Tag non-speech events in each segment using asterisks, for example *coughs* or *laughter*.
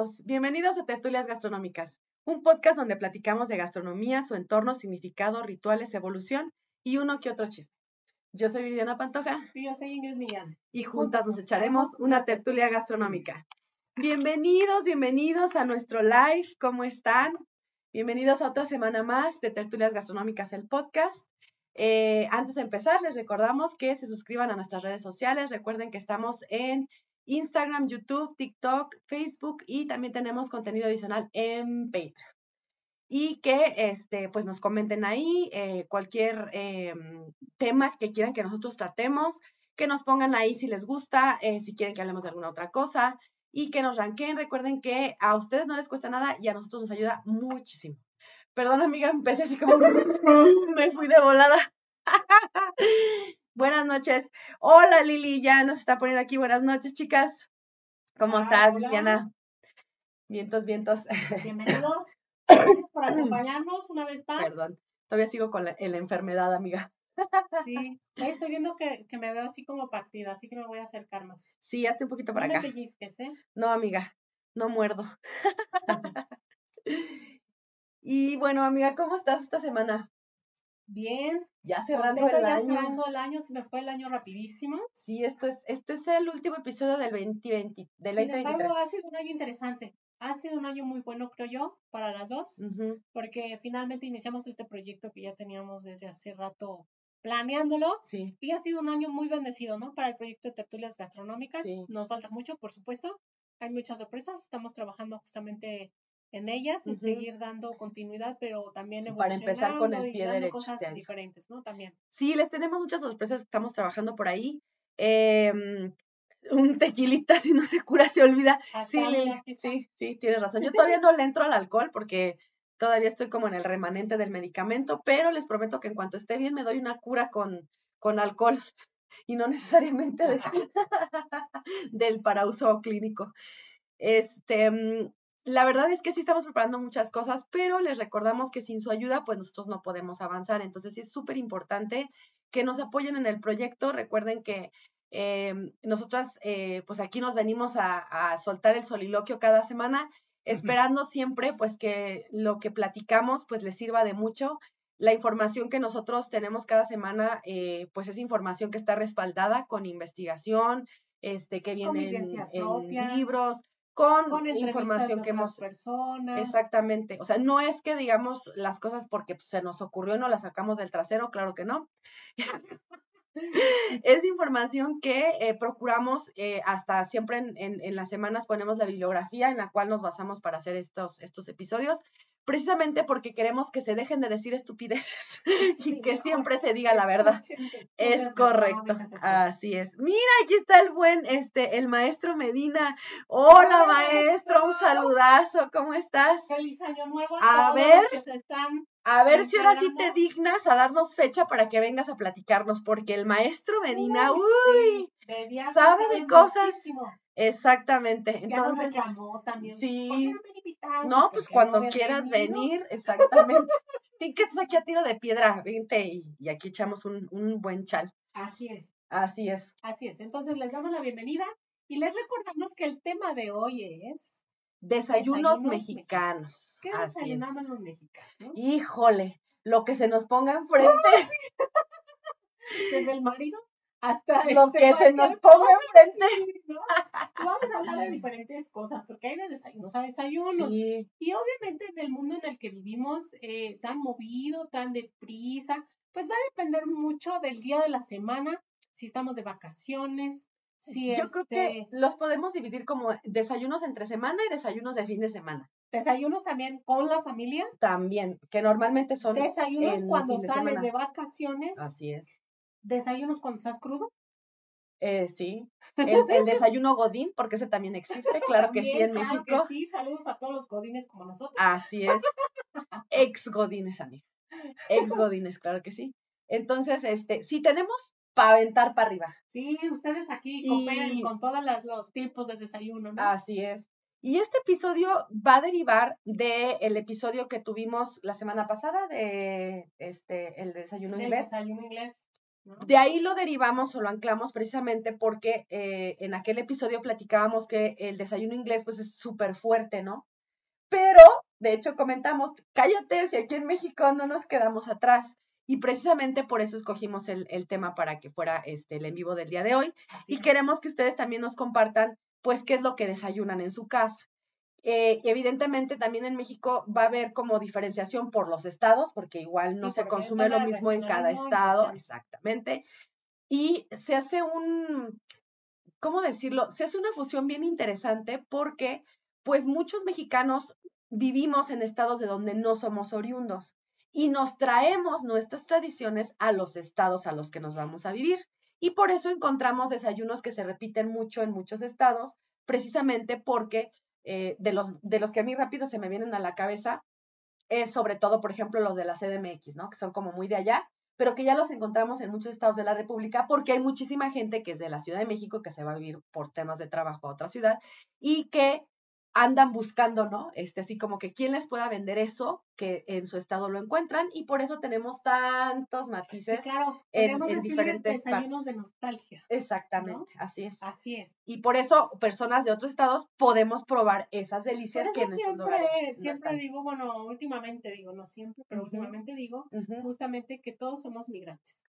Todos, bienvenidos a Tertulias Gastronómicas, un podcast donde platicamos de gastronomía, su entorno, significado, rituales, evolución y uno que otro chiste. Yo soy Viridiana Pantoja Y yo soy Ingrid Millán. y juntas nos echaremos una tertulia gastronómica. Bienvenidos, bienvenidos a nuestro live, ¿cómo están? Bienvenidos a otra semana más de Tertulias Gastronómicas, el podcast. Eh, antes de empezar, les recordamos que se suscriban a nuestras redes sociales. Recuerden que estamos en Instagram, YouTube, TikTok, Facebook y también tenemos contenido adicional en Patreon. Y que este, pues nos comenten ahí eh, cualquier eh, tema que quieran que nosotros tratemos, que nos pongan ahí si les gusta, eh, si quieren que hablemos de alguna otra cosa y que nos ranqueen. Recuerden que a ustedes no les cuesta nada y a nosotros nos ayuda muchísimo. Perdón, amiga, empecé así como *laughs* me fui de volada. *laughs* Buenas noches. Hola Lili, ya nos está poniendo aquí. Buenas noches, chicas. ¿Cómo estás, hola. Liliana? Vientos, vientos. Bienvenidos. *coughs* Gracias por acompañarnos una vez más. Perdón. Todavía sigo con la, en la enfermedad, amiga. Sí, Ahí estoy viendo que, que me veo así como partida, así que me voy a acercar más. Sí, hazte un poquito para No acá. pellizques, ¿eh? No, amiga, no muerdo. *laughs* *laughs* y bueno, amiga, ¿cómo estás esta semana? Bien. Ya cerrando el ya año. cerrando el año, se me fue el año rapidísimo. Sí, esto es, este es el último episodio del 2020, del Sin 2023. embargo, ha sido un año interesante. Ha sido un año muy bueno, creo yo, para las dos, porque finalmente iniciamos este proyecto que ya teníamos desde hace rato planeándolo. Sí, Y ha sido un año muy bendecido, ¿no? Para el proyecto de tertulias gastronómicas. Sí. Nos falta mucho, por supuesto. Hay muchas sorpresas. Estamos trabajando justamente en ellas, en Ujú. seguir dando continuidad, pero también Para empezar con el y pie derecho cosas diferentes, ¿no? También. Sí, les tenemos muchas sorpresas que estamos trabajando por ahí. Em, un tequilita, *laughs* si no se cura, se olvida. Sí, Acá, Lili, mira, aquí está. sí, sí, tienes razón. Yo todavía *laughs* no le entro al alcohol porque todavía estoy como en el remanente del medicamento, pero les prometo que en cuanto esté bien me doy una cura con, con alcohol *laughs* y no necesariamente de- del para uso clínico. Este, mm, la verdad es que sí estamos preparando muchas cosas, pero les recordamos que sin su ayuda, pues nosotros no podemos avanzar. Entonces sí es súper importante que nos apoyen en el proyecto. Recuerden que eh, nosotras, eh, pues aquí nos venimos a, a soltar el soliloquio cada semana, esperando siempre, pues que lo que platicamos, pues les sirva de mucho. La información que nosotros tenemos cada semana, eh, pues es información que está respaldada con investigación, este, que viene en, libros, con, información que hemos personas. Exactamente. O sea, no es que digamos las cosas porque pues, se nos ocurrió y no las sacamos del trasero, claro que no. *laughs* es información que eh, procuramos eh, hasta siempre en, en- en las semanas ponemos la bibliografía en la cual nos basamos para hacer estos, estos episodios, precisamente porque queremos que se dejen de decir estupideces *laughs* y que siempre se diga la verdad. *laughs* Es correcto, así es. Mira, aquí está el buen, este, el maestro Medina. Hola, maestro, un saludazo, ¿cómo estás? Feliz año nuevo A ver. A ver si ahora sí te dignas a darnos fecha para que vengas a platicarnos, porque el maestro Medina, Uy, sabe de cosas. muchísimo. exactamente. Ya nos Entonces, llamó también. sí. ¿Por qué no pues cuando quieras venido. venir, exactamente. *laughs* Sí, que estás aquí a tiro de piedra, vente y, y aquí echamos un, un buen chal. Así es, Así es. así es. Entonces les damos la bienvenida y les recordamos que el tema de hoy es Desayunos, Desayunos mexicanos. ¿qué Así es. desayunamos los mexicanos? Híjole, lo que se nos ponga *laughs* enfrente, Desde el marido hasta *laughs* lo este, que se nos ponga enfrente. ¿no? Vamos a hablar de diferentes cosas, porque hay de desayunos a desayunos. Sí, Y obviamente en el mundo en el que vivimos, eh, tan movido, tan deprisa, pues va a depender mucho del día de la semana, si estamos de vacaciones, si Yo creo que este, los podemos dividir como desayunos entre semana y desayunos de fin de semana. desayunos también con la familia, También, que normalmente son desayunos en cuando de sales semana. de vacaciones, Así es. Desayunos cuando estás crudo, Eh, sí, *laughs* el, el desayuno godín, porque ese también existe, claro que sí, en claro que México. sí, saludos a todos los godines como nosotros. Así es. *laughs* Ex godines, amiga. Ex godines, claro que sí. Entonces, este, si tenemos para aventar para arriba. Sí, ustedes aquí Y- con todos los tipos de desayuno, ¿no? Así es. Y este episodio va a derivar del episodio que tuvimos la semana pasada de este el desayuno Del inglés. desayuno inglés. ¿No? De ahí lo derivamos o lo anclamos precisamente porque eh, en aquel episodio platicábamos que el desayuno inglés pues es súper fuerte, ¿no? Pero, de hecho, comentamos, cállate, si aquí en México no nos quedamos atrás. Y precisamente por eso escogimos el, el tema para que fuera este, el en vivo del día de hoy. Así Y es. queremos que ustedes también nos compartan, pues, qué es lo que desayunan en su casa. Eh, y evidentemente también en México va a haber como diferenciación por los estados, porque igual no Sí, se consume lo mismo en cada estado, importante. exactamente. Y se hace un, ¿cómo decirlo? Se hace una fusión bien interesante porque, pues, muchos mexicanos vivimos en estados de donde no somos oriundos y nos traemos nuestras tradiciones a los estados a los que nos vamos a vivir. Y por eso encontramos desayunos que se repiten mucho en muchos estados, precisamente porque eh, de, los, de los que a mí rápido se me vienen a la cabeza es sobre todo, por ejemplo, los de la CDMX, ¿no? Que son como muy de allá, pero que ya los encontramos en muchos estados de la República porque hay muchísima gente que es de la Ciudad de México que se va a vivir por temas de trabajo a otra ciudad y que andan buscando, ¿no? Este, así como que quién les pueda vender eso que en su estado lo encuentran y por eso tenemos tantos Sí, matices. claro, en- en decirle diferentes partes. de nostalgia. Exactamente, así es. Así es. Y por eso personas de otros estados podemos probar esas delicias que en esos siempre, lugares siempre digo, bueno, últimamente digo, no siempre, pero últimamente digo justamente que todos somos migrantes.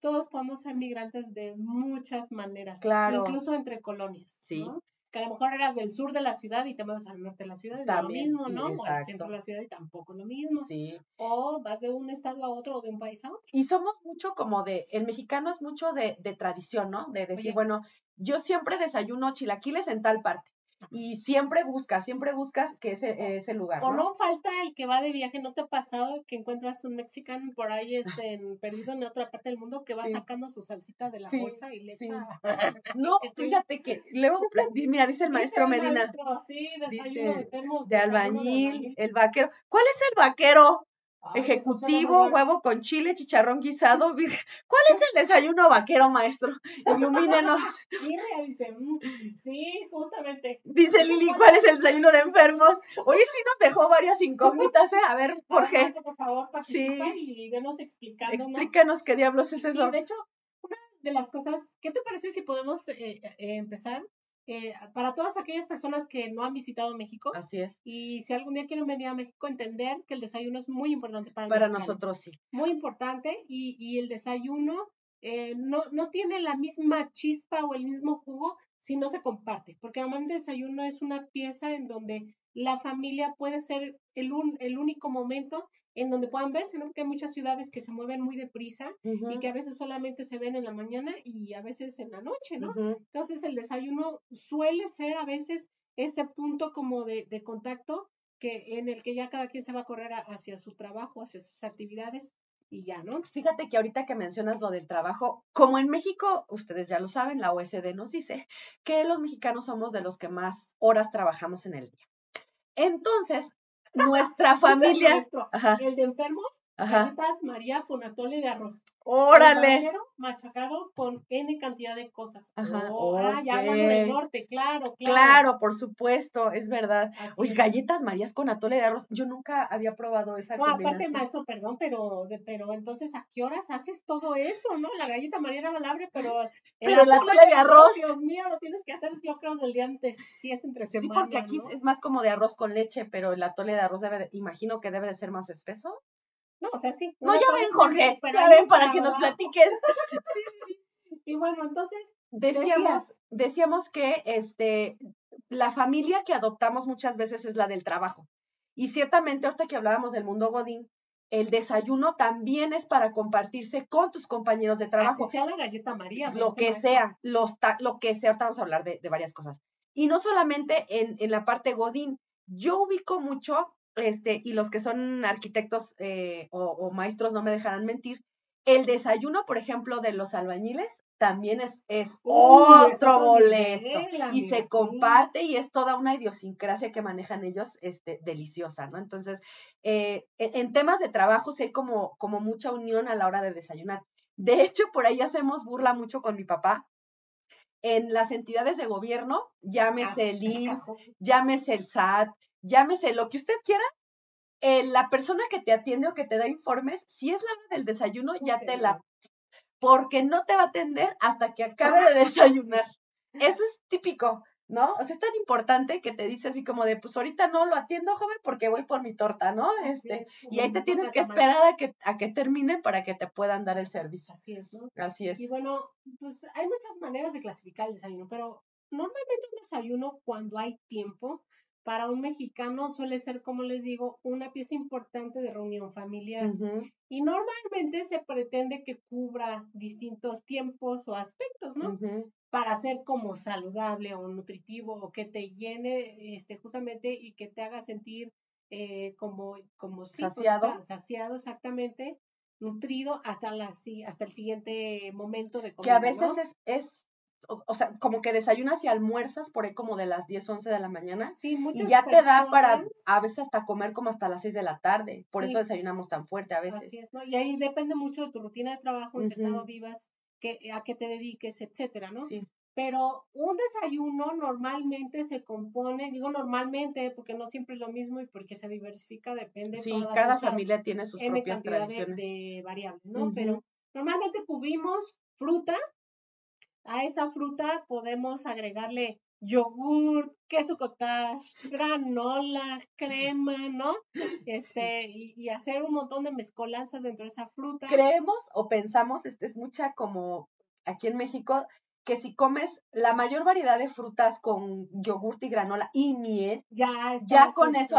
Todos podemos ser migrantes de muchas maneras, Claro. incluso entre colonias, Sí. ¿no? Que a lo mejor eras del sur de la ciudad y te mueves al norte de la ciudad y no es lo También, mismo, sí, ¿no? O al centro de la ciudad y tampoco es lo mismo. Sí. O vas de un estado a otro o de un país a otro. Y somos mucho como de, el mexicano es mucho de, de tradición, ¿no? De decir, Oye. bueno, yo siempre desayuno chilaquiles en tal parte. Y siempre buscas, siempre buscas que ese, ese lugar, O ¿no? no falta el que va de viaje, ¿no te ha pasado que encuentras un mexicano por ahí este, en- perdido en otra parte del mundo que va Sí. sacando su salsita de la Sí, bolsa y le echa... *laughs* No, *laughs* fíjate que luego, mira, dice el maestro Dice el Medina, maestro, sí, dice, de albañil, el vaquero. ¿Cuál es el vaquero? Ay, Ejecutivo, huevo con chile, chicharrón guisado. ¿Cuál es el desayuno vaquero, maestro? Ilumínenos. *laughs* Dice, "Mm, sí, justamente. Dice Lili, ¿cuál es el desayuno de enfermos? Oye, sí nos dejó varias incógnitas, ¿eh? A ver, *laughs* ¿por Ahora, qué? Marco, Por favor, Sí. y venos explicándonos. Explícanos qué diablos es eso. de hecho, una de las cosas, ¿qué te parece si podemos eh, eh, empezar? Eh, para todas aquellas personas que no han visitado México Así es. y si algún día quieren venir a México, entender que el desayuno es muy importante para Para nosotros sí. Muy importante y, y el desayuno eh, no, no tiene la misma chispa o el mismo jugo si no se comparte, porque normalmente el desayuno es una pieza en donde la familia puede ser el, un- el único momento en donde puedan verse, ¿no? Porque hay muchas ciudades que se mueven muy deprisa y que a veces solamente se ven en la mañana y a veces en la noche, ¿no? Entonces el desayuno suele ser a veces ese punto como de, de contacto que en el que ya cada quien se va a correr a- hacia su trabajo, hacia sus actividades y ya, ¿no? Fíjate que ahorita que mencionas lo del trabajo, como en México, ustedes ya lo saben, la OSD nos dice que los mexicanos somos de los que más horas trabajamos en el día. Entonces, nuestra *laughs* familia, ajá, El de enfermos, ajá, galletas María con atole de arroz. Órale, machacado con N cantidad de cosas. Ajá, Oh, ah, ya hablando del norte, claro, claro. claro, por supuesto, es verdad. Así Oye, es. galletas marías con atole de arroz, yo nunca había probado esa No, aparte, maestro, perdón, pero, de, pero entonces, ¿a qué horas haces todo eso, no? La galleta María era valable, *gasps* pero el Pero el atole de arroz. Dios mío, lo tienes que hacer, yo creo, del día antes, si es entre Sí, semana, porque aquí ¿no? es más como de arroz con leche, pero el atole de arroz debe de- imagino que debe de ser más espeso. No, o sea, sí. No, ya ven, Jorge, ya ven para que nos platiques. *laughs* Y bueno, entonces, Decíamos, decíamos que este, la familia que adoptamos muchas veces es la del trabajo. Y ciertamente, ahorita que hablábamos del mundo Godín, el desayuno también es para compartirse con tus compañeros de así trabajo. sea la galleta María. Lo que sea, los ta- lo que sea, ahorita vamos a hablar de, de varias cosas. Y no solamente en, en la parte Godín, yo ubico mucho, este, y los que son arquitectos eh, o, o maestros no me dejarán mentir, el desayuno, por ejemplo, de los albañiles también es, es otro boleto. y se sí. comparte y es toda una idiosincrasia que manejan ellos este, deliciosa, ¿no? Entonces, eh, en, en temas de trabajo sí hay como, como mucha unión a la hora de desayunar. De hecho, por ahí hacemos burla mucho con mi papá. En las entidades de gobierno, llámese el *laughs* IMSS, llámese el SAT, llámese lo que usted quiera, eh, la persona que te atiende o que te da informes, si es la hora del desayuno, ya te la... Porque no te va a atender hasta que acabe de desayunar. Eso *laughs* es típico, ¿no? O sea, es tan importante que te dice así como de, pues ahorita no lo atiendo, joven, porque voy por mi torta, ¿no? Este, y ahí te tienes que esperar a que, a que termine para que te puedan dar el servicio. Así es, ¿no? Así es. Y bueno, pues hay muchas maneras de clasificar el desayuno, pero normalmente un desayuno cuando hay tiempo, para un mexicano suele ser, como les digo, una pieza importante de reunión familiar. Y normalmente se pretende que cubra distintos tiempos o aspectos, ¿no? Para ser como saludable o nutritivo o que te llene este, justamente y que te haga sentir eh, como, como sí, Saciado. sa- saciado exactamente, nutrido hasta, la, hasta el siguiente momento de Que a comida, veces ¿no? es, es o, o sea, como que desayunas y almuerzas por ahí como de las 10, 11 de la mañana. Sí, Y muchas ya te da para a veces hasta comer como hasta las 6 de la tarde. Por Sí. eso desayunamos tan fuerte a veces. Así es, ¿no? Y ahí depende mucho de tu rutina de trabajo, en qué estado vivas, que, a qué te dediques, etcétera, ¿no? Sí. Pero un desayuno normalmente se compone, digo normalmente, porque no siempre es lo mismo y porque se diversifica, depende Sí, todas cada estas familia tiene sus propias de, tradiciones. de variables, ¿no? Pero normalmente cubrimos fruta, a esa fruta podemos agregarle yogur, queso cottage, granola, crema, ¿no? Este, y, y hacer un montón de mezcolanzas dentro de esa fruta. Creemos o pensamos, este es mucha como aquí en México, que si comes la mayor variedad de frutas con yogurt y granola y miel, ya ya con eso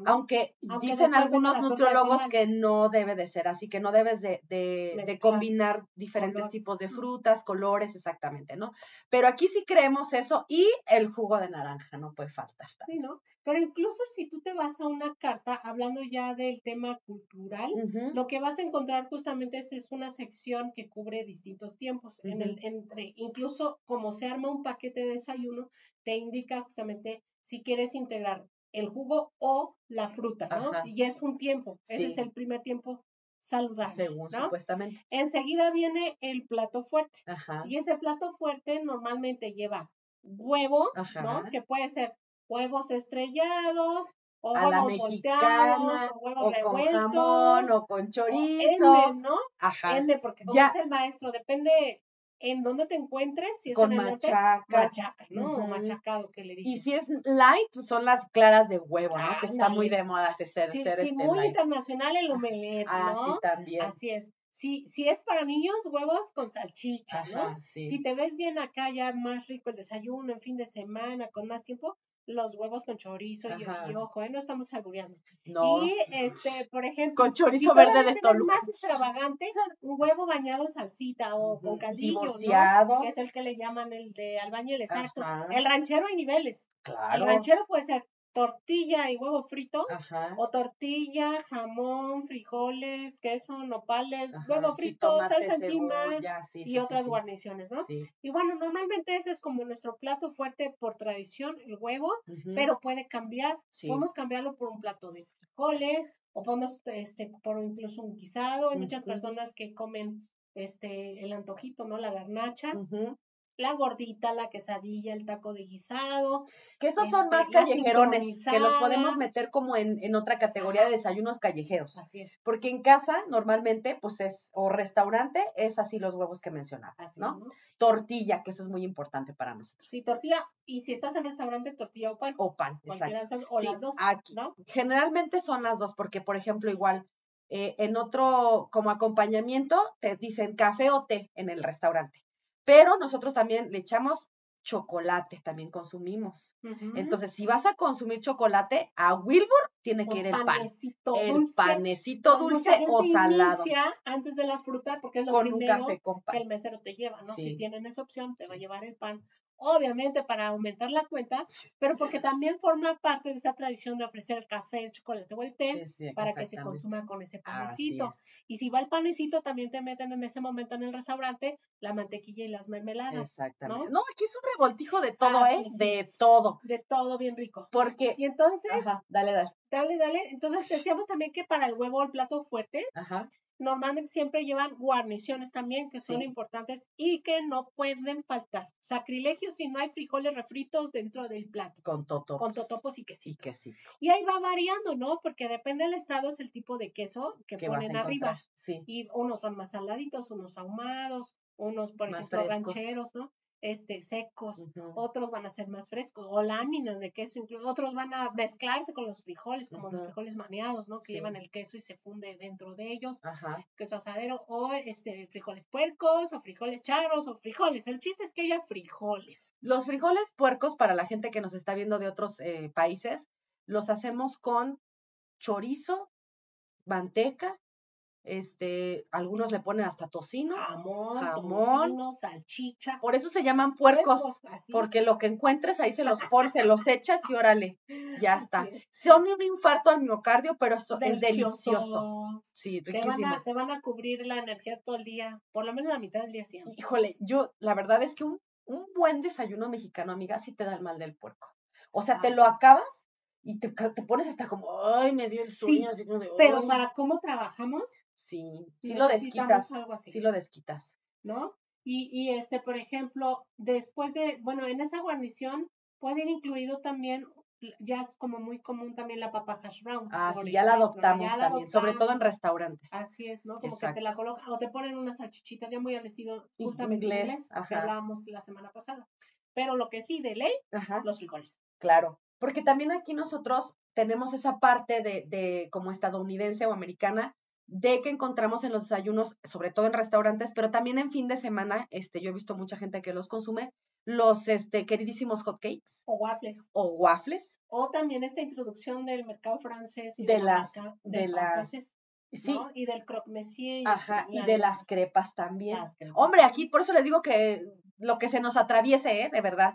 ¿no? aunque, Aunque dicen algunos nutriólogos que no debe de ser así, que no debes de, de- combinar diferentes colores. tipos de frutas, colores, exactamente, ¿no? Pero aquí sí creemos eso y el jugo de naranja no puede faltar. Sí, ¿no? Pero incluso si tú te vas a una carta, hablando ya del tema cultural, Lo que vas a encontrar justamente es, es una sección que cubre distintos tiempos. En el, entre, incluso como se arma un paquete de desayuno, te indica justamente si quieres integrar el jugo o la fruta, ¿no? Ajá. Y es un tiempo. Ese es el primer tiempo saludable. Según ¿no? supuestamente. Enseguida viene el plato fuerte. Ajá. Y ese plato fuerte normalmente lleva huevo, Ajá. ¿no? Que puede ser huevos estrellados, o A huevos volteados, o huevos o con revueltos, jamón, o con o chorizo. N, ¿no? Ajá. N, porque como Ya. dice el maestro, depende en dónde te encuentres, si es Con en el norte, machaca. machaca, ¿no? O Ujú. machacado que le Y dicen. si es light, pues son las claras de huevo, ¿no? Que está muy de moda ese ser, Sí, ser sí, este muy light. internacional el omelette, Ah, ¿no? sí, también. Así es. Si, si es para niños, huevos con salchicha, ¿no? Sí. Si te ves bien acá, ya más rico el desayuno, en fin de semana, con más tiempo, los huevos con chorizo y, Ajá. y ojo, ¿eh? no estamos albureando. No. Y este, por ejemplo, Con chorizo verde de Toluca. más extravagante, un huevo bañado en salsita o con caldillo, ¿no? Que es el que le llaman el de albañil, exacto. Ajá. El ranchero hay niveles. El Claro. ranchero puede ser tortilla y huevo frito, Ajá. o tortilla, jamón, frijoles, queso, nopales, Ajá, huevo frito, salsa encima cebolla, sí, y sí, otras sí. guarniciones, ¿no? Y bueno, normalmente ese es como nuestro plato fuerte por tradición, el huevo, pero puede cambiar. Podemos cambiarlo por un plato de frijoles o podemos este por incluso un guisado. Hay muchas personas que comen este el antojito, ¿no? La garnacha. La gordita, la quesadilla, el taco de guisado. Que esos son Este, más la callejerones, que los podemos meter como en, en otra categoría de desayunos callejeros. Así es. Porque en casa normalmente, pues es, o restaurante, es así los huevos que mencionabas, Así, ¿no? Tortilla, que eso es muy importante para nosotros. Sí, tortilla. Y si estás en restaurante, tortilla o pan. O pan, exacto. o Sí, las dos, aquí. ¿no? Generalmente son las dos, porque por ejemplo, igual eh, en otro, como acompañamiento, te dicen café o té en el restaurante. Pero nosotros también le echamos chocolate, también consumimos. Entonces, si vas a consumir chocolate, a Wilbur tiene que ir el pan. panecito El dulce. panecito Pues dulce o salado. antes de la fruta porque es lo Con un café con que el mesero te lleva, ¿no? Si tienen esa opción, te va a llevar el pan obviamente para aumentar la cuenta, pero porque también forma parte de esa tradición de ofrecer el café, el chocolate o el té Sí, sí, para que se consuma con ese panecito. es. Y si va el panecito, también te meten en ese momento en el restaurante la mantequilla y las mermeladas. Exactamente. ¿no? ¿no? aquí es un revoltijo de todo, Ah, ¿eh? sí, sí. De todo. De todo bien rico. Porque. Y entonces, Ajá, dale, dale. dale, dale. Entonces decíamos también que para el huevo el plato fuerte, Ajá. Normalmente siempre llevan guarniciones también que son Sí. importantes y que no pueden faltar. Sacrilegio si no hay frijoles refritos dentro del plato, Con toto. con totopos y Sí, quesito. que sí. Y ahí va variando, ¿no? Porque depende del estado es el tipo de queso que, ponen arriba. Sí. Y unos son más saladitos, unos ahumados, unos, por Más ejemplo, frescos. rancheros, ¿no? Este, secos. Otros van a ser más frescos, o láminas de queso, incluso otros van a mezclarse con los frijoles, como los frijoles maneados, ¿no? Que Sí. llevan el queso y se funde dentro de ellos Ajá. queso asadero o este frijoles puercos o frijoles charros o frijoles. El chiste es que haya frijoles. Los frijoles puercos, para la gente que nos está viendo de otros eh, países, los hacemos con chorizo, manteca, este, algunos le ponen hasta tocino. Jamón, Jamón. tocino, salchicha. Por eso se llaman puercos, porque lo que encuentres ahí se los pones, se los echas y órale, ya está. Son un infarto al miocardio, pero eso es delicioso. Sí, Te van, a, te van a cubrir la energía todo el día, por lo menos la mitad del día siempre. Híjole, yo, la verdad es que un, un buen desayuno mexicano, amiga, sí te da el mal del puerco. O sea, te Ah, lo acabas y te, te pones hasta como, ay, me dio el Sí, sueño, así como de, Pero para cómo trabajamos, Sí, sí lo desquitas, algo así. sí lo desquitas. ¿no? Y, y este, por ejemplo, después de, bueno, en esa guarnición pueden incluido también, ya es como muy común también la papa hash brown. Ah, sí, ya la adoptamos ya la también, sobre todo en restaurantes. Así es, ¿no? Como que te la Exacto. colocan, o te ponen unas salchichitas ya muy al estilo justamente inglés, inglés, que hablábamos la semana pasada. Pero lo que sí, de ley, Ajá. los frijoles. Claro, porque también aquí nosotros tenemos esa parte de, de como estadounidense o americana de que encontramos en los desayunos, sobre todo en restaurantes, pero también en fin de semana, este, yo he visto mucha gente que los consume, los este, queridísimos hotcakes O waffles. o waffles. O también esta introducción del mercado francés y De de, la las- marca de las- francés, Sí, ¿no? Y del croque monsieur. y ajá, y de las crepas también. las crepas. Hombre, aquí por eso les digo que lo que se nos atraviese, ¿eh? De verdad.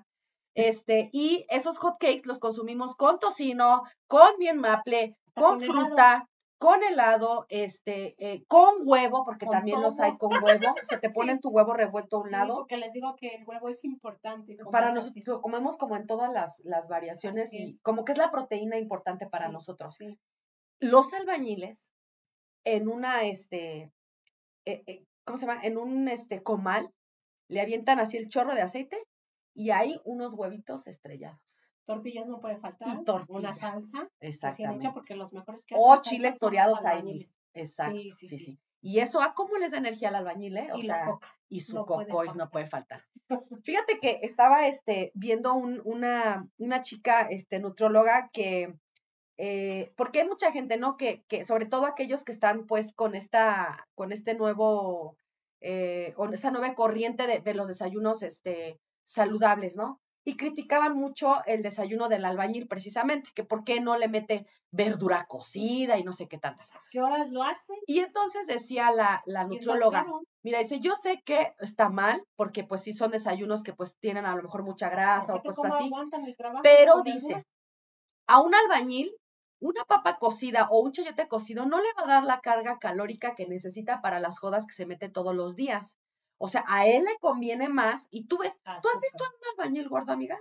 Este, y esos hotcakes los consumimos con tocino, con bien maple, con fruta, con helado, este, eh, con huevo, porque Con también los hay con huevo. Se te *laughs* Sí. ponen tu huevo revuelto a un Sí, lado. porque les digo que el huevo es importante. Para nosotros lo comemos como en todas las, las variaciones Así y es. como que es la proteína importante para Sí, nosotros. Los albañiles en una, este, eh, eh, ¿cómo se llama? En un, este, comal, le avientan así el chorro de aceite y hay unos huevitos estrellados. Tortillas no puede faltar. tortilla, Una salsa. Exactamente. hecha, porque los mejores que O chiles toreados ahí. Exacto. Sí, Sí, sí. Y eso, ¿a cómo les da energía al albañil, eh? O Y sea, la coca. y su no cocois no puede faltar. *laughs* Fíjate que estaba este, viendo un- una, una chica este, nutróloga que, eh, porque hay mucha gente, ¿no? Que, que sobre todo aquellos que están pues con esta, con este nuevo, eh, con esta nueva corriente de, de los desayunos este, saludables, ¿no? Y criticaban mucho el desayuno del albañil precisamente, que por qué no le mete verdura cocida y no sé qué tantas cosas. ¿Qué horas lo hacen? Y entonces decía la, la caro. Mira, dice, yo sé que está mal, porque pues sí son desayunos que pues tienen a lo mejor mucha grasa o cosas ¿cómo así, aguantan el trabajo pero dice, a un albañil, una papa cocida o un chayote cocido no le va a dar la carga calórica que necesita para las jodas que se mete todos los días. O sea, a él le conviene más, y tú ves, ¿tú has visto a un albañil gordo, amiga?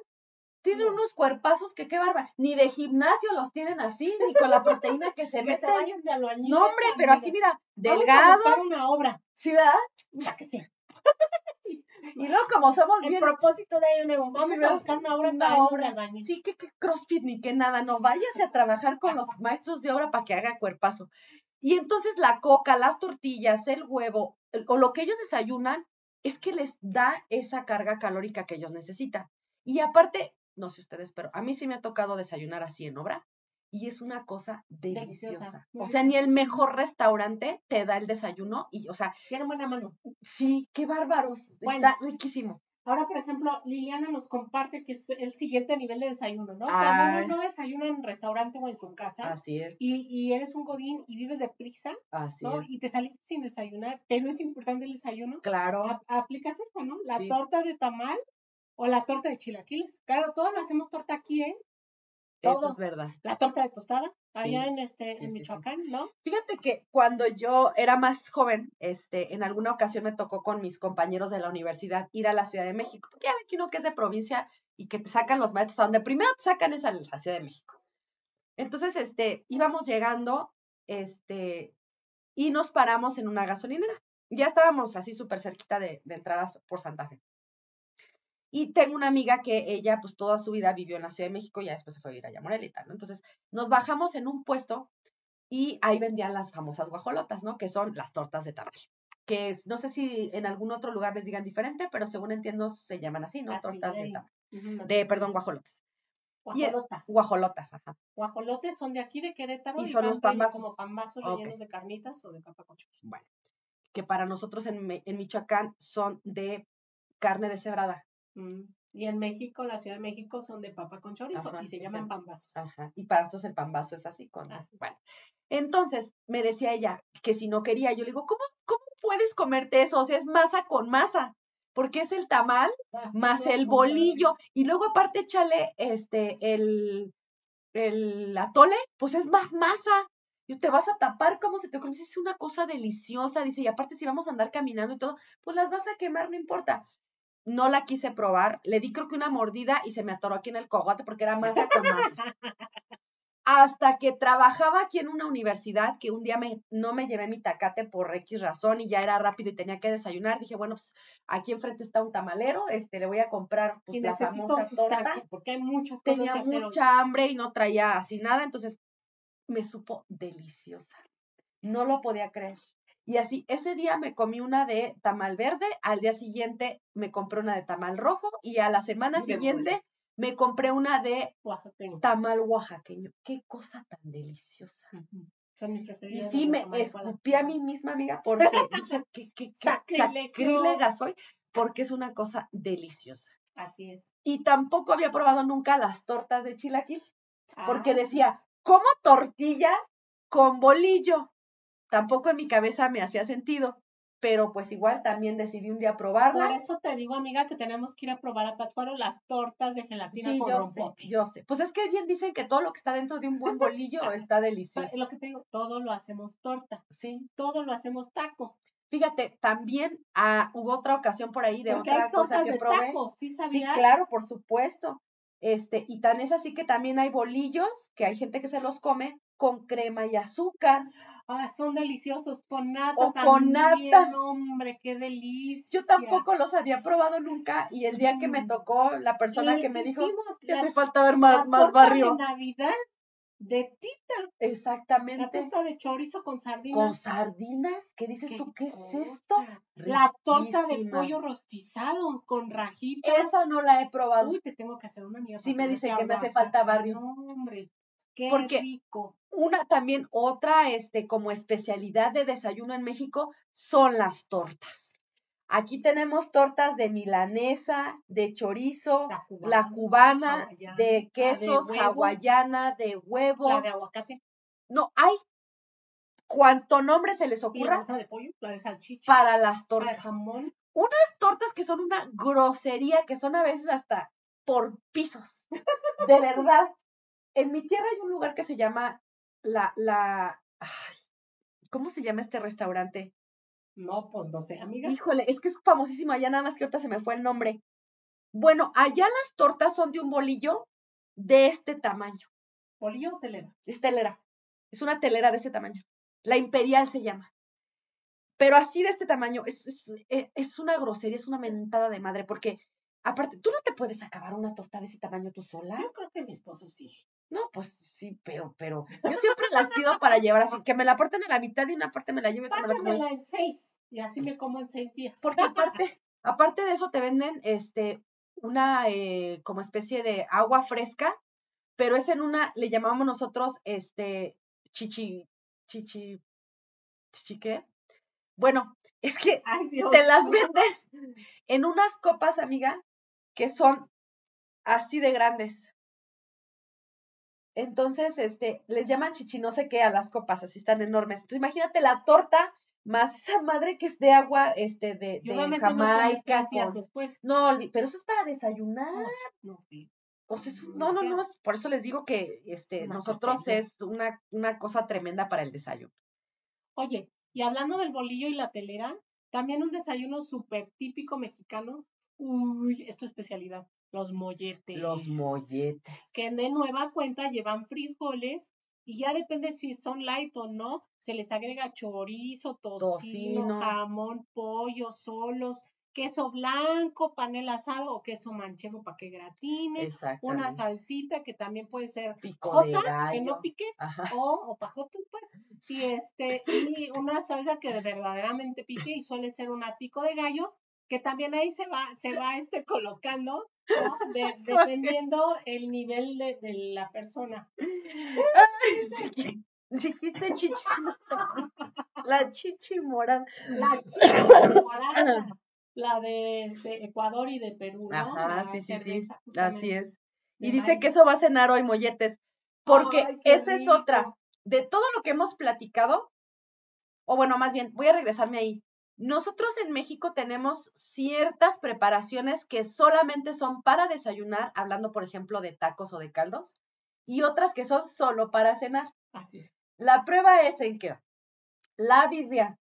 Tiene No. unos cuerpazos que qué bárbaro, ni de gimnasio los tienen así, ni con la proteína que se *laughs* Que se vayan de albañiles. No, hombre, pero así, mira, Vamos a delgados, buscar una obra. ¿sí, verdad? Ya que sea. *laughs* Y luego como somos El bien propósito de año nuevo, vamos Sí, a buscar una obra una para obra. albañil. Sí, que, que CrossFit ni que nada, no, váyase a trabajar con los maestros de obra para que haga cuerpazo. Y entonces la coca, las tortillas, el huevo, el- o lo que ellos desayunan, es que les da esa carga calórica que ellos necesitan. Y aparte, no sé ustedes, pero a mí sí me ha tocado desayunar así en obra y es una cosa Deliciosa, O sea, ni el mejor restaurante te da el desayuno y, o sea, Tienen buena mano. sí, qué bárbaros, Bueno. está riquísimo. Ahora, por ejemplo, Liliana nos comparte que es el siguiente nivel de desayuno, ¿no? Ay. Cuando uno no desayuna en restaurante o en su casa Así es, y, y eres un godín y vives deprisa, así ¿no? es. Y te saliste sin desayunar, pero es importante el desayuno. Claro. a- aplicas esta, ¿no? La Sí. torta de tamal O la torta de chilaquiles. Claro, todos lo hacemos torta aquí, ¿eh? Eso es verdad. La torta de tostada, allá Sí, en este, sí, en sí. Michoacán, ¿no? Fíjate que cuando yo era más joven, este, en alguna ocasión me tocó con mis compañeros de la universidad ir a la Ciudad de México. Porque ya que uno que es de provincia y que te sacan los maestros, a donde primero te sacan es a la Ciudad de México. Entonces, este, íbamos llegando, este, y nos paramos en una gasolinera. Ya estábamos así súper cerquita de, de entrar por Santa Fe. Y tengo una amiga que ella, pues toda su vida vivió en la Ciudad de México y ya después se fue a vivir allá a Morelia y tal, ¿no? Entonces, nos bajamos en un puesto y ahí vendían las famosas guajolotas, ¿no? Que son las tortas de tamal. Que es, no sé si en algún otro lugar les digan diferente, pero según entiendo se llaman así, ¿no? Así, tortas de ahí. tamal. De, perdón, guajolotas. y- Guajolotas. Guajolotas, ajá. Guajolotes son de aquí de Querétaro Y y, son los pambazos. como pambazos Ok. rellenos de carnitas o de chorizo. Bueno, que para nosotros en, en Michoacán son de carne deshebrada. Mm. Y en México, la Ciudad de México, son de papa con chorizo Ajá, y se llaman pambazos. Ajá. Y para nosotros el pambazo es así con. Así. Bueno. Entonces, me decía ella que si no quería, yo le digo, ¿cómo, cómo puedes comerte eso? O sea, es masa con masa. Porque es el tamal más el bolillo. Y luego aparte échale este el, el atole, pues es más masa. Y te vas a tapar, ¿cómo se te ocurre? Es una cosa deliciosa, dice, y aparte si vamos a andar caminando y todo, pues las vas a quemar, no importa. No la quise probar, le di creo que una mordida y se me atoró aquí en el cogote porque era masa con masa. Hasta que trabajaba aquí en una universidad, que un día me, no me llevé mi tacate por X razón y ya era rápido y tenía que desayunar, dije, bueno, pues aquí enfrente está un tamalero, este, le voy a comprar pues, y la famosa torta porque hay muchas cosas tenía que hacer hoy. mucha hambre y no traía así nada, entonces me supo deliciosa. No lo podía creer. Y así, ese día me comí una de tamal verde, al día siguiente me compré una de tamal rojo y a la semana siguiente me compré una de Oaxaqueño. tamal oaxaqueño. Qué cosa tan deliciosa. Ujú. Son mis Y sí, me escupí a mí misma, amiga, porque dije, *laughs* qué, qué, qué Sacrilegio. sacrílega soy, porque es una cosa deliciosa. Así es. Y tampoco había probado nunca las tortas de chilaquil. porque Ah, decía, ¿cómo tortilla con bolillo? Tampoco en mi cabeza me hacía sentido, pero pues igual también decidí un día Por probarla. eso te digo, amiga, que tenemos que ir a probar a Pátzcuaro las tortas de gelatina Sí, con yo sé, yo sé. Pues es que bien dicen que todo lo que está dentro de un buen bolillo *laughs* está delicioso. Es lo que te digo, todo lo hacemos torta, Sí. todo lo hacemos taco. Fíjate, también ah, hubo otra ocasión por ahí de Porque otra hay cosa que de probé. tacos, ¿sí Sí, claro, por supuesto. Este, y tan es así que también hay bolillos, que hay gente que se los come con crema y azúcar. Ah, son deliciosos, con nata O con también, nata. hombre, qué delicia. Yo tampoco los había probado nunca y el día que me Mm. tocó la persona que me dijo que la- hace falta ver la más, más torta barrio. de Navidad de tita, la Exactamente. torta de chorizo con sardinas. Con sardinas, ¿qué dices Qué tú? ¿Qué es esto? La torta de pollo rostizado con rajitas. Esa no la he probado. Uy, te tengo que hacer una amiga. Sí me no dice sea que me hace falta barrio. No, hombre, qué Porque- rico. Una también, otra, este, como especialidad de desayuno en México son las tortas. Aquí tenemos tortas de milanesa, de chorizo, La cubana, la cubana, hawaiana, la de de quesos, huevo. hawaiana, de huevo. La de aguacate. No, hay cuanto nombre se les Y la ocurra salsa de pollo, la de salchicha. para las la de tortas. jamón. Unas tortas que son una grosería, que son a veces hasta por pisos. De verdad. En mi tierra hay un lugar que se llama la, la, ay, ¿cómo se llama este restaurante? No, pues no sé, amiga. Híjole, es que es famosísimo allá, nada más que ahorita se me fue el nombre. Bueno, allá las tortas son de un bolillo de este tamaño. Bolillo o telera. Es telera. Es una telera de ese tamaño. La imperial se llama. Pero así de este tamaño, es, es, eh, es una grosería, es una mentada de madre, porque aparte, tú no te puedes acabar una torta de ese tamaño tú sola. Yo creo que mi esposo sí. No, pues sí, pero, pero yo siempre las pido para llevar así, que me la parten a la mitad y una parte me la lleve otra me la como. En seis. Y así me como en seis días. Porque aparte, aparte de eso te venden este una eh, como especie de agua fresca, pero es en una, le llamamos nosotros este chichi, chichi, chichi qué? Bueno, *laughs* es que Ay, Dios. te las venden en unas copas, amiga, que son así de grandes. Entonces, este, les llaman chichi no sé qué a las copas, así están enormes. Entonces, imagínate la torta más esa madre que es de agua, este, de, de Jamaica. con- después. No, olvi- pero eso es para desayunar. No, no, sí. O sea, es- no, no, no, por eso les digo que este, una nosotros es una, una cosa tremenda para el desayuno. Oye, y hablando del bolillo y la telera, también un desayuno súper típico mexicano. Uy, es tu especialidad. Los molletes. Los molletes. que de nueva cuenta llevan frijoles y ya depende si son light o no, se les agrega chorizo, tocino, Tocino. jamón, pollo, solos, queso blanco, panela asado o queso manchego para que gratine, una salsita que también puede ser jota, que no pique, Ajá. o, o pajote, pues, y este, y una salsa que de verdaderamente pique y suele ser una pico de gallo, que también ahí se va, se va este colocando, ¿no? De- *laughs* dependiendo el nivel de, de la persona. Ay, Dijiste chichi. La chichi morada. La *laughs* chica morada, la de este, Ecuador y de Perú, ¿no? Ajá, La sí, sí, sí. Así es. Y dice maíz. que eso va a cenar hoy molletes. Porque Ay, esa es otra. De todo lo que hemos platicado, o bueno, más bien, voy a regresarme ahí. Nosotros en México tenemos ciertas preparaciones que solamente son para desayunar, hablando por ejemplo de tacos o de caldos, y otras que son solo para cenar. Así es. La prueba es en que la birria,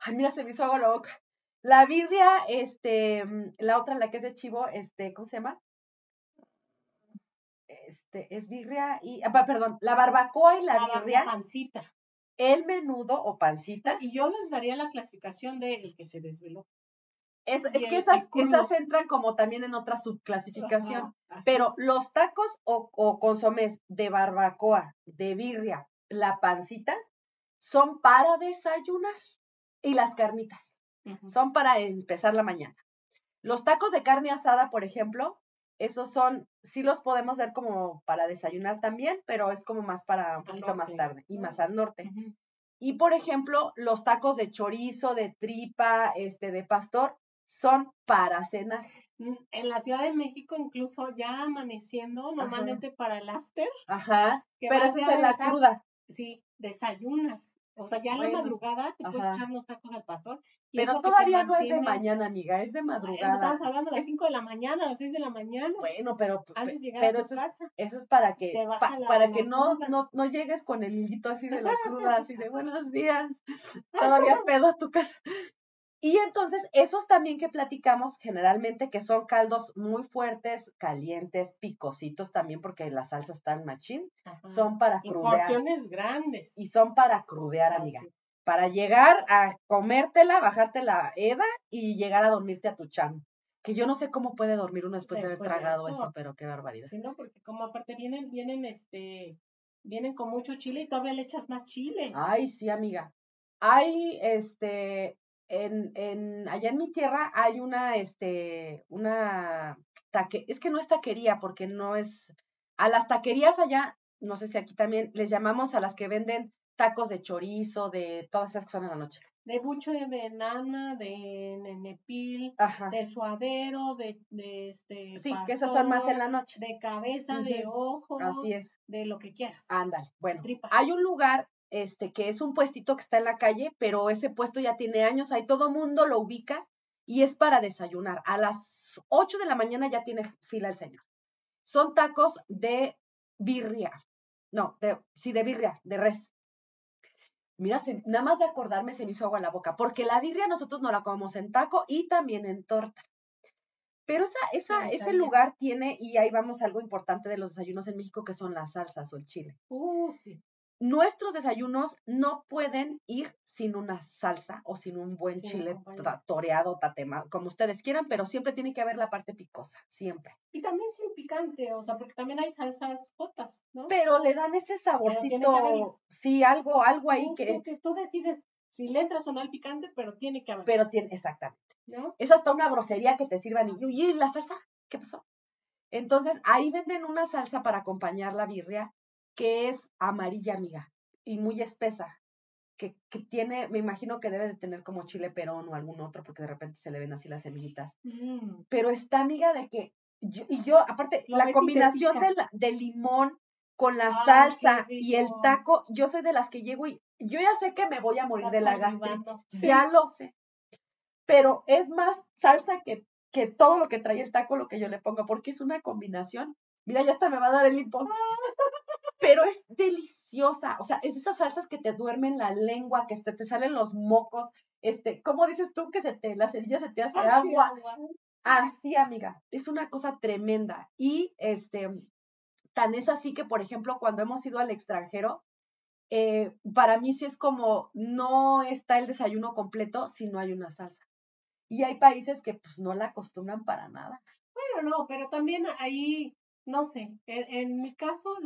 ay, mira, se me hizo agua la boca. La birria, este, mm, la otra, la que es de chivo, este, ¿cómo se llama? Este, es birria y, ah, perdón, la barbacoa y la La- la birria, pancita. El menudo o pancita, Y yo les daría la clasificación de el que se desveló. es, es que esas, esas entran como también en otra subclasificación. Ajá. Pero los tacos o, o consomés de barbacoa, de birria, la pancita, son para desayunar. Y las carnitas son para empezar la mañana. Los tacos de carne asada, por ejemplo, esos son, sí los podemos ver como para desayunar también, pero es como más para un poquito más tarde y más al norte. Y por ejemplo, los tacos de chorizo, de tripa, este, de pastor, son para cenar. Mm, En la Ciudad de México, incluso ya amaneciendo, normalmente para el after, Ajá. que Pero eso es en la cruda. sí, desayunas. O sea, ya en Bueno, la madrugada te puedes ajá. echar unos tacos al pastor. y es Pero todavía no es de mañana, amiga, es de madrugada. Estamos hablando a las 5 de la mañana, a las 6 de la mañana, Bueno, pero, antes de llegar pero a eso tu es, casa. eso es para que, pa- para que no, no, no llegues con el hilito así de la cruda, así de *laughs* buenos días, todavía pedo a tu casa. Y entonces, esos también que platicamos generalmente, que son caldos muy fuertes, calientes, picositos también, porque las salsas están machín, Ajá. son para Y crudear. porciones grandes. Y son para crudear, amiga. Así. Para llegar a comértela, bajarte la eda y llegar a dormirte a tu chan. Que yo no sé cómo puede dormir uno después, de haber de tragado eso. eso, pero qué barbaridad. Sí, ¿no? Porque como aparte vienen, vienen, este, vienen con mucho chile y todavía le echas más chile. Ay, sí, amiga. Hay, este, en, en, allá en mi tierra hay una, este, una taque, es que no es taquería porque no es, a las taquerías allá, no sé si aquí también, les llamamos a las que venden tacos de chorizo, de todas esas que son en la noche. De buche de nana, de nenepil, Ajá. de suadero, de, de este. Sí, que esas son más en la noche. De cabeza, de ojo, Así es. de lo que quieras. Ándale. Bueno, hay un lugar este que es un puestito que está en la calle, pero ese puesto ya tiene años, ahí todo mundo lo ubica y es para desayunar. A las 8 de la mañana ya tiene fila el señor. Son tacos de birria. No, de, sí, de birria, de res. Mira, se- nada más de acordarme se me hizo agua la boca, porque la birria nosotros no la comemos en taco y también en torta. Pero esa, esa, ese lugar tiene, y ahí vamos a algo importante de los desayunos en México, que son las salsas o el chile Uh, sí. Nuestros desayunos no pueden ir sin una salsa o sin un buen chile toreado, tatema, como ustedes quieran, pero siempre tiene que haber la parte picosa, siempre. Y también sin picante, o sea, porque también hay salsas jotas, ¿no? Pero le dan ese saborcito, sí, algo, algo ahí que, tú, que tú decides si le entras o no al picante, pero tiene que haber. pero tiene, exactamente. ¿no? Es hasta una grosería que te sirvan y, oye, ¿la salsa? ¿Qué pasó? Entonces, ahí venden una salsa para acompañar la birria que es amarilla, amiga, y muy espesa, que, que tiene, me imagino que debe de tener como chile perón o algún otro, porque de repente se le ven así las semillitas. Mm. Pero está, amiga, de que, yo- y yo, aparte, Lo la combinación de, la- de limón con la Ay, salsa y el taco, yo soy de las que llego y yo ya sé que me voy a morir de la gastritis, Sí. ya lo sé. Pero es más salsa que, que todo lo que trae el taco lo que yo le pongo, porque es una combinación. Mira, ya hasta me va a dar el hipo. Pero es deliciosa, o sea, es de esas salsas que te duermen la lengua, que te, te salen los mocos, este, ¿cómo dices tú que se te, la cerilla se te hace Así, agua? agua. Así, amiga, es una cosa tremenda. Y este, tan es así que, por ejemplo, cuando hemos ido al extranjero, eh, para mí sí es como no está el desayuno completo si no hay una salsa. Y hay países que pues no la acostumbran para nada. Bueno, no, pero también ahí, no sé, en, en mi caso,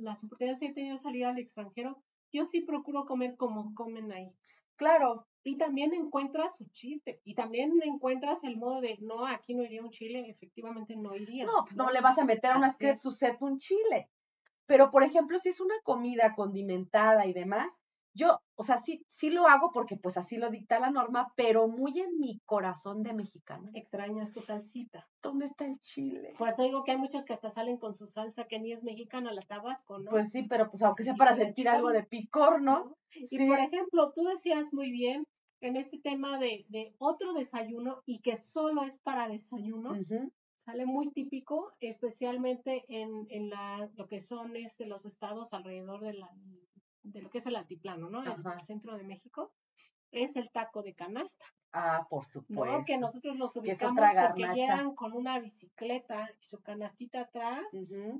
las oportunidades que he tenido de salir al extranjero, yo sí procuro comer como comen ahí. Claro, Y también encuentras su chiste. Y también encuentras el modo de, no, aquí no iría un chile, efectivamente no iría. no, pues no le vas a meter a una es. scred un chile. Pero, por ejemplo, si es una comida condimentada y demás, yo, o sea, sí, sí lo hago porque pues así lo dicta la norma, pero muy en mi corazón de mexicana. Extrañas tu salsita. ¿Dónde está el chile? Por eso digo que hay muchos que hasta salen con su salsa que ni es mexicana, la tabasco, ¿no? Pues sí, pero pues aunque sea Y para sentir algo de picor, ¿no? Y Sí. por ejemplo, tú decías muy bien en este tema de, de otro desayuno y que solo es para desayuno, sale muy típico, especialmente en, en la, lo que son este, los estados alrededor de, la, de lo que es el altiplano, ¿no? Ajá. el centro de México, es el taco de canasta, Ah, por ¿no? supuesto. Que nosotros los ubicamos porque llegan con una bicicleta y su canastita atrás,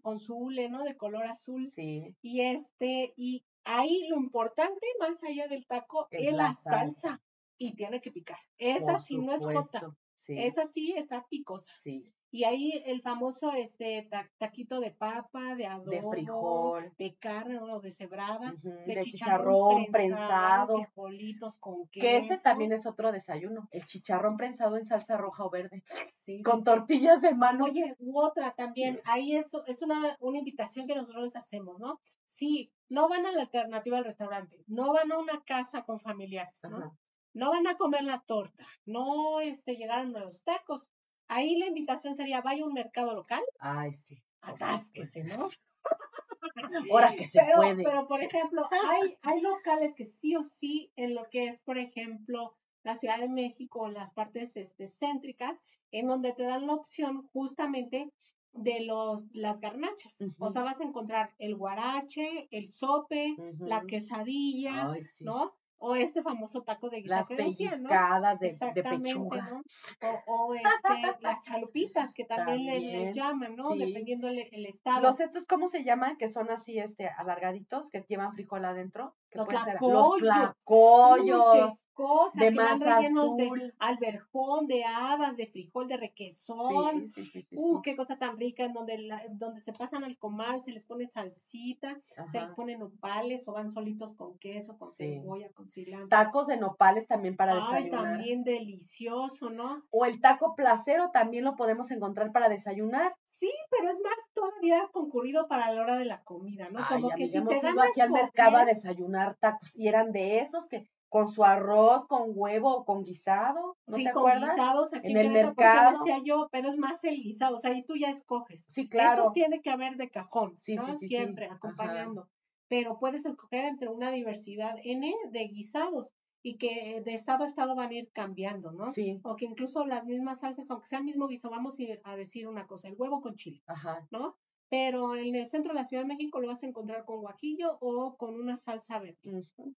con su hule, ¿no? De color azul. Sí, Y este, y ahí lo importante, más allá del taco, Es es, la la salsa. salsa. Y tiene que picar. Esa por sí no es jota. Sí, Esa sí está picosa. sí. Y ahí el famoso este ta- taquito de papa, de adobo, De frijol, de carne o de cebrada, de, de chicharrón, prensado, frijolitos con queso. Que ese también es otro desayuno. El chicharrón prensado en salsa roja o verde. Sí, Con sí. tortillas de mano. Oye, u otra también, ahí es, es una, una invitación que nosotros les hacemos, ¿no? Sí, no van a la alternativa al restaurante, no van a una casa con familiares, ¿no? Ajá. No van a comer la torta, no este, llegaron a los tacos. Ahí la invitación sería, vaya a un mercado local, Ay, sí. atásquese, ¿no? *laughs* Ahora que se pero, puede. pero, por ejemplo, hay, hay locales que sí o sí, en lo que es, por ejemplo, la Ciudad de México o las partes este, céntricas, en donde te dan la opción justamente de los, las garnachas. O sea, vas a encontrar el guarache, el sope, la quesadilla, Ay, sí. ¿no? O este famoso taco de guisado Las que decía, ¿no? de, pechuga. ¿no? O, o este, las chalupitas, que también, le- También, les llaman, ¿no? sí. Dependiendo el, el estado. Los estos, ¿cómo se llaman? Que son así, este, alargaditos, que llevan frijol adentro. Que Los pueden ser- tlacoyos. Los tlacoyos. Qué cosa, de que van rellenos de alberjón, de habas, de frijol, de requesón. Sí, sí, sí, sí, Uh, qué cosa tan rica, en donde, la- donde se pasan al comal, se les pone salsita, se les Ajá. ponen nopales o van solitos con queso, con cebolla, con cilantro. Tacos de nopales también para Ay, desayunar. también delicioso, ¿no? O el taco placero también lo podemos encontrar para desayunar. Sí, pero es más todavía concurrido para la hora de la comida, ¿no? Ay, Como que si hemos te ido dan a aquí al mercado a desayunar tacos y eran de esos que con su arroz, con huevo o con guisado, ¿no sí, te con acuerdas? guisados aquí En el mercado. decía yo, pero es más el guisado, o sea, ahí tú ya escoges. Sí, claro. Eso tiene que haber de cajón, Sí, ¿no? sí, sí, sí. Siempre Ajá. acompañando. Pero puedes escoger entre una diversidad N de guisados y que de estado a estado van a ir cambiando, ¿no? Sí, O que incluso las mismas salsas, aunque sea el mismo guiso, vamos a ir a decir una cosa, el huevo con chile, ajá. ¿no? Pero en el centro de la Ciudad de México lo vas a encontrar con guajillo o con una salsa verde Ujú,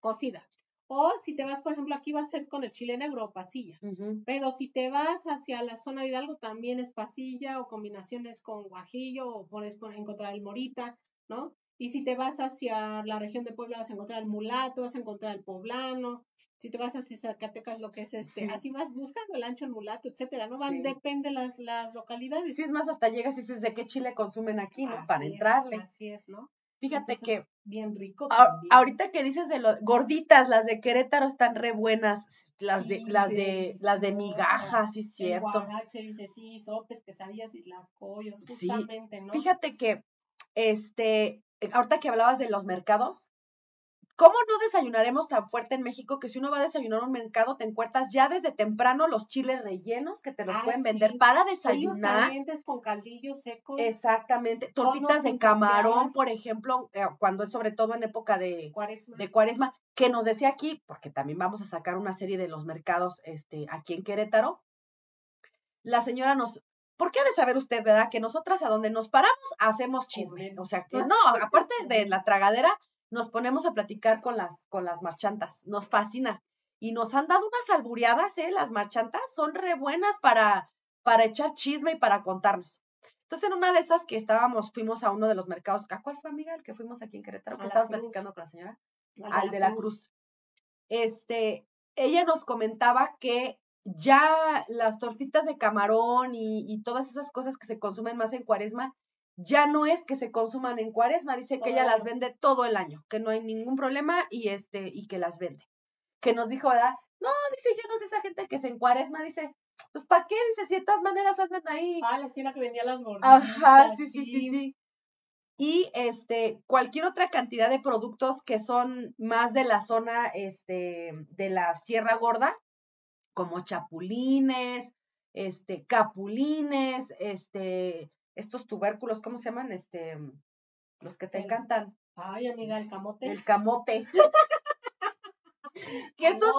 cocida. O si te vas, por ejemplo, aquí va a ser con el chile negro o pasilla. Pero si te vas hacia la zona de Hidalgo, también es pasilla o combinaciones con guajillo o puedes encontrar el morita, ¿no? Y si te vas hacia la región de Puebla, vas a encontrar el mulato, vas a encontrar el poblano. Si te vas hacia Zacatecas, lo que es este, Sí. así vas buscando el ancho, el mulato, etcétera, ¿no? Van, Sí. depende las, las localidades. Sí, es más, hasta llegas y dices de qué chile consumen aquí, ¿no? Así Para es, entrarle. Así es, ¿no? Fíjate Entonces, que bien rico a- ahorita que dices de los gorditas, las de Querétaro están re buenas, las de las de las de migajas, sí cierto. guarache, dice, sí, sopes, quesadillas y tlacoyos, Sí, justamente, ¿no? Fíjate que este ahorita que hablabas de los mercados, ¿Cómo no desayunaremos tan fuerte en México que si uno va a desayunar a un mercado te encuentras ya desde temprano los chiles rellenos que te los Ah, pueden sí. vender para desayunar? calientes con caldillos secos. Exactamente. Tortitas de camarón, por ejemplo, eh, cuando es sobre todo en época de, Cuaresma. de cuaresma, que nos decía aquí, porque también vamos a sacar una serie de los mercados este, aquí en Querétaro, la señora nos, ¿por qué ha de saber usted, verdad? Que nosotras a donde nos paramos hacemos chisme. O sea que no, *laughs* aparte de la tragadera, nos ponemos a platicar con las, con las marchantas. Nos fascina. Y nos han dado unas albureadas, ¿eh? Las marchantas son re buenas para, para echar chisme y para contarnos. Entonces, en una de esas que estábamos, fuimos a uno de los mercados. ¿A cuál fue, amiga? El que fuimos aquí en Querétaro, que estabas platicando con la señora Al al de la cruz. Este, ella nos comentaba que ya las tortitas de camarón y, y todas esas cosas que se consumen más en cuaresma, ya no es que se consuman en cuaresma, dice que ella las Todo. vende todo el año, que no hay ningún problema y este, y que las vende. Que nos dijo, ¿verdad? No, dice, yo no sé esa gente que se en cuaresma, dice, pues ¿para qué? Dice, si de todas maneras andan ahí. Ah, la señora que vendía las gorditas. Ajá, sí, sí, sí, sí. Y este, cualquier otra cantidad de productos que son más de la zona este, de la Sierra Gorda, como chapulines, este, capulines, este, estos tubérculos, ¿cómo se llaman? Este, los que te encantan, Ay, amiga, el camote. el camote. *laughs* *laughs* que esos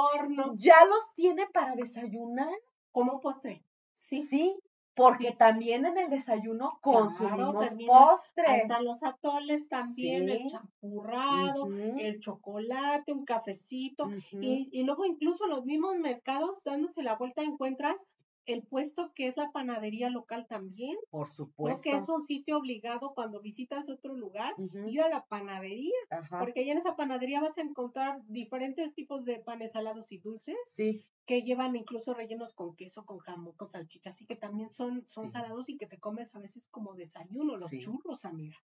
ya los tiene para desayunar, como postre. Sí. sí, porque Sí. también en el desayuno consumimos termina- Ahí postre. están los atoles también, el champurrado, el chocolate, un cafecito. Y, y luego incluso los mismos mercados, dándose la vuelta, encuentras el puesto que es la panadería local también, Por ¿no? supuesto. Que es un sitio obligado cuando visitas otro lugar, Ujú, ir a la panadería, Ajá. porque ahí en esa panadería vas a encontrar diferentes tipos de panes salados y dulces Sí, que llevan incluso rellenos con queso, con jamón, con salchicha, así que también son, son Sí. salados y que te comes a veces como desayuno, los Sí. churros, amiga.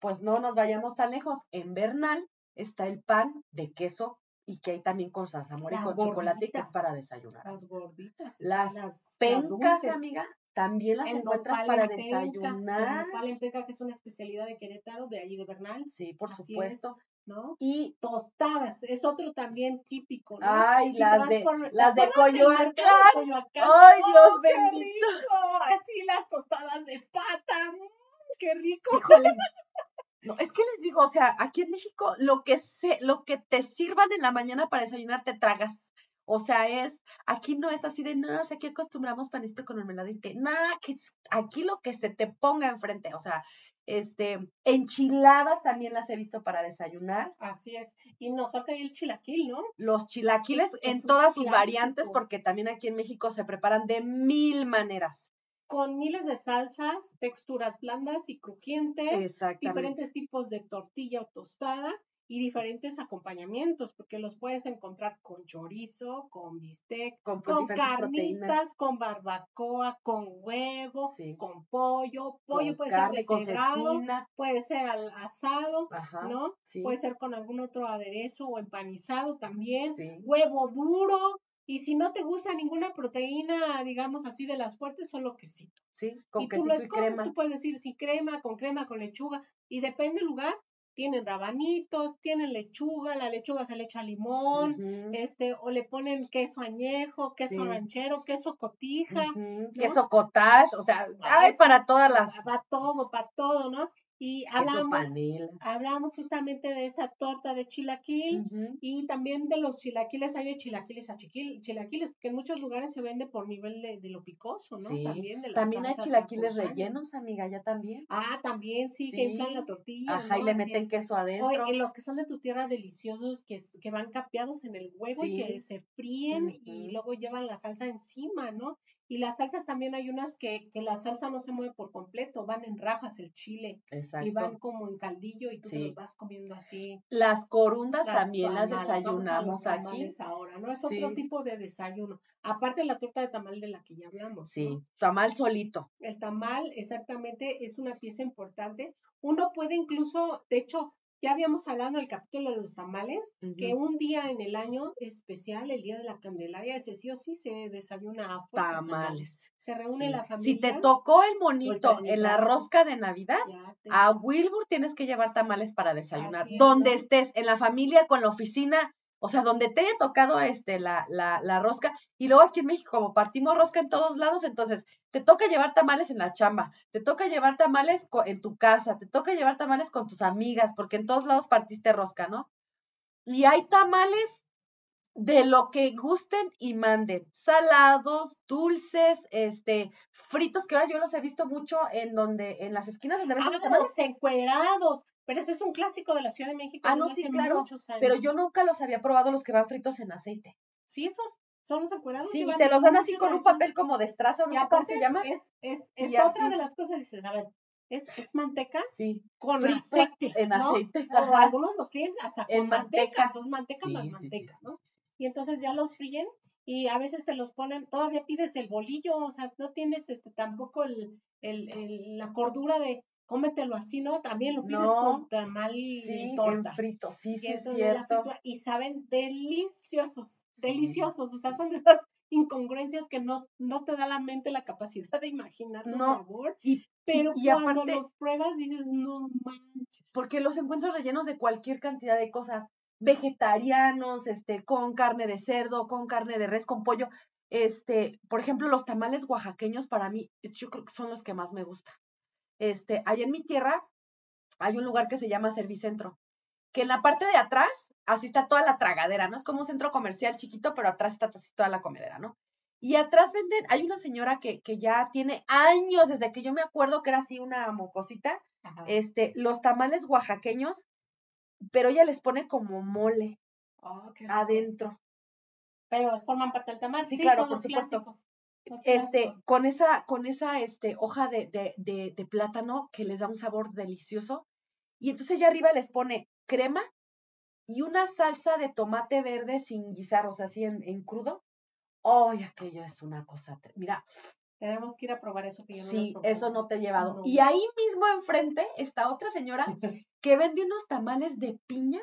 pues no nos vayamos tan lejos. En Bernal está el pan de queso y que hay también con zarzamora y Las con chocolate que es gorditas. para desayunar. Las gorditas. Las las Pencas, dulces. amiga, también las El encuentras nopal para en penca, desayunar. nopal en penca, que es una especialidad de Querétaro, de allí de Bernal, Sí, por Así es. supuesto. ¿no? Y Tostadas, es otro también típico, ¿no? Ay, Si las de- por- las ¿te de Coyoacán? de Coyoacán? ¡Ay, Dios ¡Oh, qué bendito! rico! Así las tostadas de pata, ¡mm, qué rico. Híjole. *laughs* No, es que les digo, o sea, aquí en México lo que se, lo que te sirvan en la mañana para desayunar te tragas. O sea, es, aquí no es así de, no, o sea, aquí acostumbramos panito con mermelada y té. Nada, que aquí lo que se te ponga enfrente, o sea, este, enchiladas también las he visto para desayunar. Así es. Y nos falta el chilaquil, ¿no? Los chilaquiles Es en todas sus variantes, porque también aquí en México se preparan de mil maneras. Con miles de salsas, texturas blandas y crujientes, diferentes tipos de tortilla o tostada y diferentes acompañamientos, porque los puedes encontrar con chorizo, con bistec, Con, pues, con proteínas. carnitas, con barbacoa, con huevo, Sí. con pollo, pollo con puede carne, ser deshebrado, puede ser al asado, Ajá. ¿no? Sí, Puede ser con algún otro aderezo o empanizado también, sí. huevo duro, y si no te gusta ninguna proteína, digamos así, de las fuertes, solo quesito. Sí, con y tú lo escoges, crema. tú puedes decir si crema, con crema, con lechuga, y depende del lugar, tienen rabanitos, tienen lechuga, la lechuga se le echa limón, este, o le ponen queso añejo, queso Sí. ranchero, queso cotija. Queso cottage, o sea, Ay, hay para todas las. para todo, para todo, ¿no? Y hablamos, hablamos justamente de esta torta de chilaquil, y también de los chilaquiles, hay de chilaquiles a chiquil- chilaquiles, que en muchos lugares se vende por nivel de, de lo picoso, ¿no? Sí. También de las También hay chilaquiles rellenos, amiga, ya también. Ah, también sí, que inflan la tortilla. Ajá, y le Así meten es. queso adentro. los que son de tu tierra deliciosos, que, que van capeados en el huevo y que se fríen y luego llevan la salsa encima, ¿no? Y las salsas también hay unas que, que la salsa no se mueve por completo, van en rajas el chile y van Exacto. como en caldillo y tú te los vas comiendo así. Las corundas Las también las tamales, a los desayunamos aquí. ahora, ¿no? Es otro Sí. tipo de desayuno. Aparte de la torta de tamal de la que ya hablamos. Sí, ¿no? tamal solito. El tamal exactamente es una pieza importante. Uno puede incluso, de hecho, ya habíamos hablado en el capítulo de los tamales, que un día en el año especial, el día de la Candelaria, ese sí o sí se desayuna a fuerza Tamales. Se reúne Sí. la familia. Si te tocó el monito en la rosca de Navidad, te- a Wilbur tienes que llevar tamales para desayunar. Donde estés, en la familia, con la oficina, o sea, donde te haya tocado este, la, la, la rosca. Y luego aquí en México, como partimos rosca en todos lados, entonces te toca llevar tamales en la chamba, te toca llevar tamales en tu casa, te toca llevar tamales con tus amigas, porque en todos lados partiste rosca, ¿no? Y hay tamales de lo que gusten y manden. Salados, dulces, este, fritos, que ahora yo los he visto mucho en donde, en las esquinas donde venden los Ah, tamales. encuerados. Pero ese es un clásico de la Ciudad de México. Ah, no, sí, claro. Pero yo nunca los había probado los que van fritos en aceite. Sí, esos son los encuerados. Sí, y te los dan así con un papel como de estraza, no Y sé cómo se llama. es, es, es Y otra así. de las cosas, dices, a ver, es, es manteca Sí, con frito aceite, en ¿no? aceite. O ajá. algunos los fríen hasta con En manteca, manteca. entonces manteca Sí, más sí, manteca, ¿no? Y entonces ya los fríen y a veces te los ponen, todavía pides el bolillo, o sea, no tienes este tampoco el, el, el- la cordura de cómetelo así, ¿no? También lo pides No. con tamal Sí, y en frito, sí, sí, es cierto. y saben deliciosos, deliciosos, o sea, son de esas incongruencias que no, no te da la mente la capacidad de imaginar su No, sabor, Y, pero y cuando aparte- los pruebas dices, no manches. porque los encuentros rellenos de cualquier cantidad de cosas, vegetarianos, este, con carne de cerdo, con carne de res, con pollo. Este, por ejemplo, los tamales oaxaqueños para mí, yo creo que son los que más me gustan. Este, allá en mi tierra hay un lugar que se llama Servicentro, que en la parte de atrás, así está toda la tragadera, ¿no? Es como un centro comercial chiquito, pero atrás está así toda la comedera, ¿no? Y atrás venden, hay una señora que, que ya tiene años, desde que yo me acuerdo que era así una mocosita, Ajá. este, los tamales oaxaqueños, pero ella les pone como mole Oh, adentro. Pero forman parte del tamal. Sí, Sí, claro, son por supuesto. clásicos, Este, con esa, con esa este, hoja de, de, de, de plátano que les da un sabor delicioso. Y entonces ella arriba les pone crema y una salsa de tomate verde sin guisar, o sea, así en, en crudo. ¡Ay, aquello es una cosa! Mira, Tenemos que ir a probar eso que yo no lo he sí, eso no te he llevado. No. Y ahí mismo enfrente está otra señora *laughs* que vende unos tamales de piña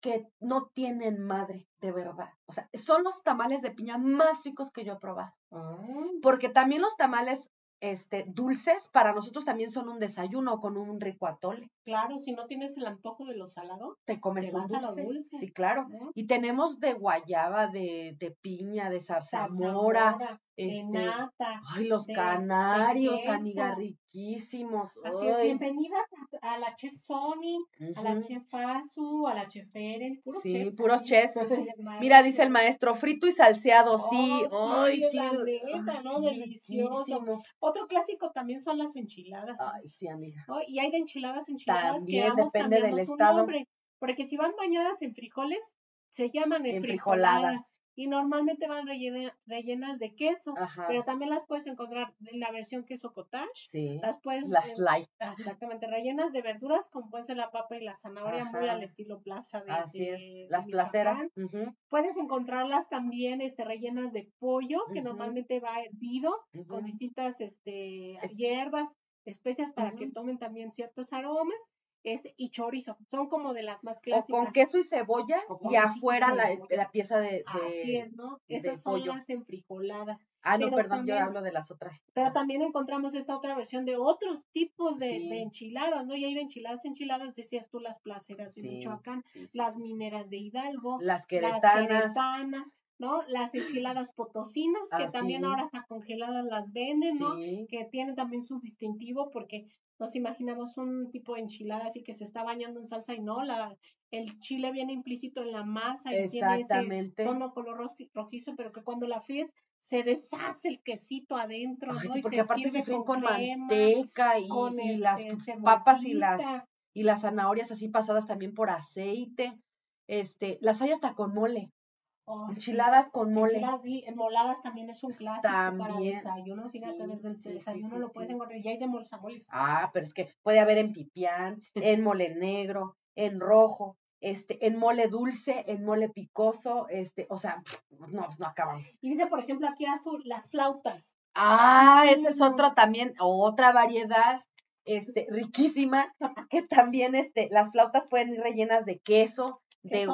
que no tienen madre, de verdad. O sea, son los tamales de piña más ricos que yo he probado. Ah, Porque también los tamales este, dulces para nosotros también son un desayuno con un rico atole. Claro, si no tienes el antojo de lo salado, Te comes Te un vas a lo dulce. Sí, claro. ¿no? Y tenemos de guayaba, de, de piña, de zarzamora, Zarzamora, de este, nata. ay, los de- canarios, amiga, riquísimos. Así es, ay, bienvenida a, a la chef Sony, a la chef Azu, a la chef Eren, puros Sí, chefs puros chefs. Mira, dice el maestro, frito y salseado, sí. Oh, Ay, sí, ay, ¿no? Delicioso. Otro clásico también son las enchiladas. Ay, sí, amiga. Y hay de enchiladas, enchiladas También que depende del estado. nombre. Porque si van bañadas en frijoles, se llaman En enfrijoladas. frijoladas. Y normalmente van rellena- rellenas de queso. Ajá. Pero también las puedes encontrar en la versión queso cottage. Sí. Las puedes Las light. Exactamente, rellenas de verduras, como puede ser la papa y la zanahoria, muy Ajá. al estilo plaza de, Así de- es. de Las placeras. Michoacán. ujú, Puedes encontrarlas también este, rellenas de pollo, que Ujú. normalmente va hervido, con ujú. distintas este, Es- hierbas, especias para que tomen también ciertos aromas, este, y chorizo, son como de las más O clásicas. con queso y cebolla O y afuera la, la pieza de, Así de- es, ¿no? Esas son pollo. las enfrijoladas. Ah, no, pero perdón, también- yo hablo de las otras. Pero también encontramos esta otra versión de otros tipos de, Sí. de enchiladas, ¿no? Y hay de enchiladas, enchiladas, decías tú, las placeras de Sí, Michoacán, sí, las mineras de Hidalgo, Las las queretanas. ¿No? Las enchiladas potosinas, que Ah, también sí. ahora hasta congeladas las venden, ¿no? Sí. Que tienen también su distintivo porque nos imaginamos un tipo de enchilada así que se está bañando en salsa y no, la, el chile viene implícito en la masa y tiene ese tono color rojizo, pero que cuando la fríes se deshace el quesito adentro, Ay, ¿no? sí, y porque se aparte se sirve fríen con, crema, manteca y, con y las este, papas y las, y las zanahorias así pasadas también por aceite. Este, las hay hasta con mole. Oh, sí. Enchiladas con mole. Enchiladas, sí, moladas también es un clásico para También. desayuno. Fíjate, Sí, desde el desayuno lo puedes encontrar. Y hay de molsamoles. Ah, pero es que puede haber en pipián, en mole negro, en rojo, este, en mole dulce, en mole picoso, este, o sea, no, no acabamos. Y dice, por ejemplo, aquí azul, las flautas. Ah, ese es otro también, otra variedad. este, riquísima, que también este, las flautas pueden ir rellenas de queso, Que de, de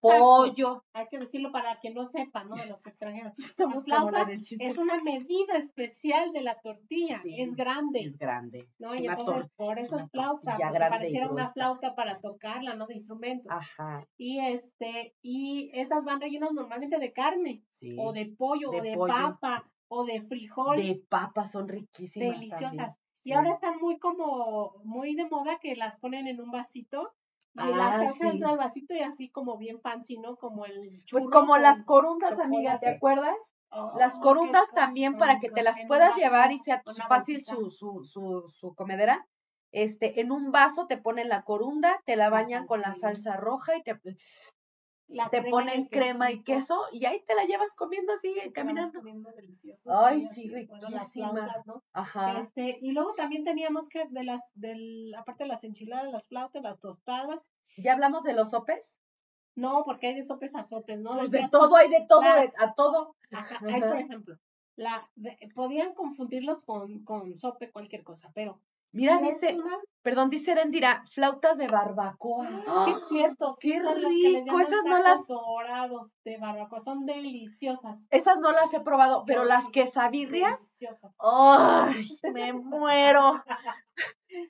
pollo. Hay que decirlo para quien no sepa, ¿no? De los extranjeros. *laughs* Estamos Las como la flautas es una medida especial de la tortilla, Sí, es grande. Es grande. ¿no? es Y entonces, por es eso es flauta, porque pareciera una flauta para tocarla, ¿no? De instrumento. Ajá, Y este, y estas van rellenas normalmente de carne, sí. o de pollo, De o de pollo. papa, o de frijol, De papas son riquísimas. también. deliciosas. Y ahora están muy como, muy de moda que las ponen en un vasito, y la Ah, salsa sí. vasito y así como bien fancy, ¿no? Como el Pues como las corundas, amiga, ¿te chocolate. acuerdas? Las Oh, corundas también para que te las puedas vaso, llevar y sea fácil su, su, su, su comedera. Este, en un vaso te ponen la corunda, te la La bañan con la salsa roja y te, La te ponen crema y queso y ahí te la llevas comiendo así, te caminando. comiendo delicioso, Ay, sí, riquísima. flautas, ¿no? Ajá. Este, y luego también teníamos que de las, del, aparte de las enchiladas, las flautas, las tostadas, ¿Ya hablamos de los sopes? no, porque hay de sopes a sopes, ¿no? Pues de todo, hay de todo, las- a todo. ajá, hay, por ejemplo, la, de- podían confundirlos con, con sope, cualquier cosa, pero Mira, dice, una- perdón, dice Erendira, flautas de barbacoa. sí es cierto, sí ¡Qué son las que les rico! Esas no las- dorados de barbacoa, son deliciosas, Esas no las he probado, pero las sí. quesabirrias, deliciosas. ¡ay! Me *laughs* muero.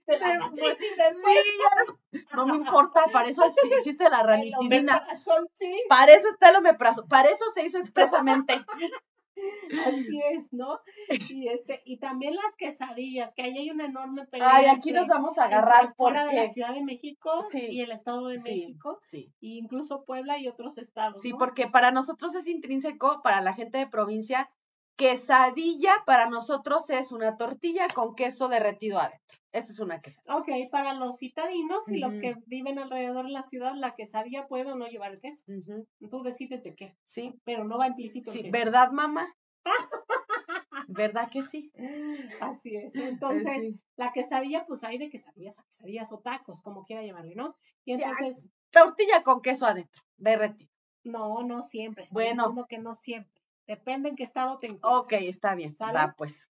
De la Me gastritis Sí, ya no, no me importa, para eso es- existe la *laughs* ranitidina. Para eso está el omeprazol, para eso se hizo expresamente. *laughs* así es, ¿no? Y este, y también las quesadillas, que ahí hay una enorme pelea. Ay, aquí entre- nos vamos a agarrar fuera de la Ciudad de México Sí, y el Estado de sí, México, sí. e incluso Puebla y otros estados. Sí, ¿no? porque para nosotros es intrínseco, para la gente de provincia, quesadilla para nosotros es una tortilla con queso derretido adentro. Eso es una quesadilla. Ok, para los citadinos y los que viven alrededor de la ciudad, la quesadilla puede o no llevar el queso. Tú decides de qué, Sí, pero no va implícito el sí, queso. ¿verdad, mamá? *laughs* ¿Verdad que sí? Así es. *laughs* Entonces, sí. la quesadilla, pues hay de quesadillas a quesadillas o tacos, como quiera llamarle, ¿no? Y entonces, Tortilla con queso adentro, derretido. no, no siempre. Estoy Bueno. diciendo que no siempre. Depende en qué estado te encuentres. Ok, está bien. ¿Sale? Va, pues.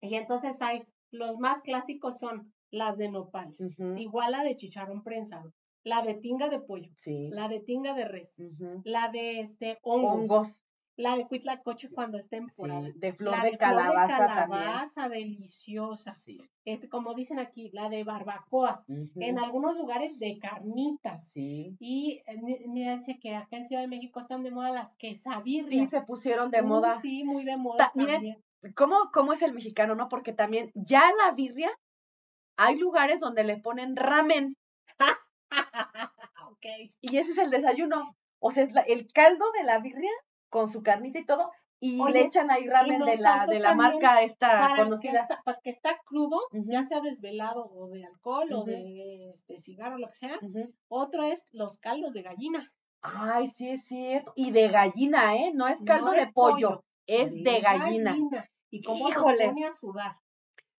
Y entonces hay, los más clásicos son las de nopales, igual la de chicharrón prensado, la de tinga de pollo, Sí. la de tinga de res, la de este hongos, Hongos, la de cuitlacoche cuando está en sí, de flor la de, calabaza, calabaza deliciosa. también. Sí. Este, como dicen aquí, la de barbacoa. En algunos lugares de carnitas. Sí. Y eh, mi- mira, que acá en Ciudad de México están de moda las Sí, quesabirrias. se pusieron de moda. Sí, muy de moda Ta- miren, también. ¿Cómo, ¿Cómo es el mexicano, no? Porque también ya la birria, hay lugares donde le ponen ramen ok. y ese es el desayuno. O sea, es la- el caldo de la birria con su carnita y todo y Oye, le echan ahí ramen de la, de la marca esta que conocida. está, para el que está crudo, Ujú. ya sea desvelado o de alcohol o de este cigarro, lo que sea. Otro es los caldos de gallina. Ay, sí es cierto. Y de gallina, ¿eh? No es No caldo de, de pollo, pollo, es de gallina. Y cómo Híjole. pone a sudar.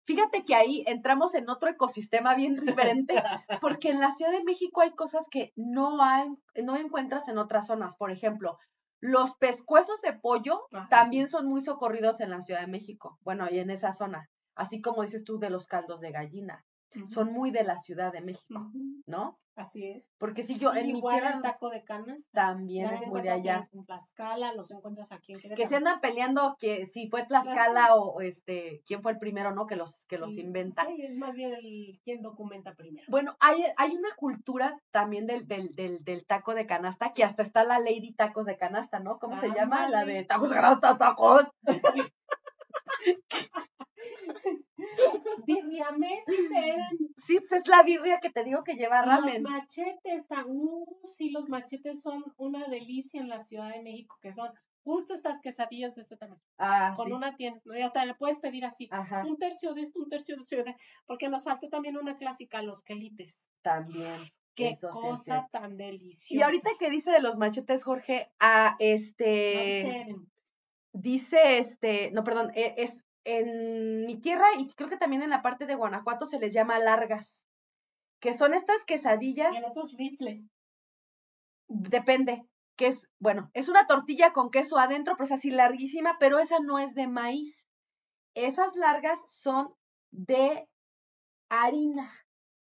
Fíjate que ahí entramos en otro ecosistema bien diferente, *laughs* porque en la Ciudad de México hay cosas que no hay, no encuentras en otras zonas. Por ejemplo, los pescuezos de pollo Ajá, también son muy socorridos en la Ciudad de México. Bueno, y en esa zona. Así como dices tú de los caldos de gallina. Son muy de la Ciudad de México, ¿no? Así es. Porque si yo en mi Igual tierra el taco de canas. también es muy de allá. En, Tlaxcala, los encuentras aquí en Que Querétaro. se andan peleando que si fue Tlaxcala o este, quién fue el primero, ¿no? Que los, que los Sí, inventa. Sí, es más bien el quien documenta primero. Bueno, hay, hay una cultura también del, del, del, del taco de canasta, que hasta está la Lady Tacos de Canasta, ¿no? ¿Cómo se llama? La de tacos de canasta, tacos. *laughs* *laughs* Birriametis eran Sí, pues es la birria que te digo que lleva los ramen. machetes. ta- Uh, sí, los machetes son una delicia en la Ciudad de México, que son justo estas quesadillas de este tamaño. Ah, Con sí. una tienda, ¿no? Y hasta le puedes pedir así. Ajá, Un tercio de esto, un tercio de esto, porque nos faltó también una clásica, los quelites. también. Qué eso sí es cosa tan deliciosa. Y ahorita que dice de los machetes, Jorge, a No este, dice este, no, perdón, e- es en mi tierra y creo que también en la parte de Guanajuato se les llama largas, que son estas quesadillas y en otros rifles. depende, que es, bueno, es una tortilla con queso adentro, pero es así larguísima, pero esa no es de maíz. Esas largas son de harina.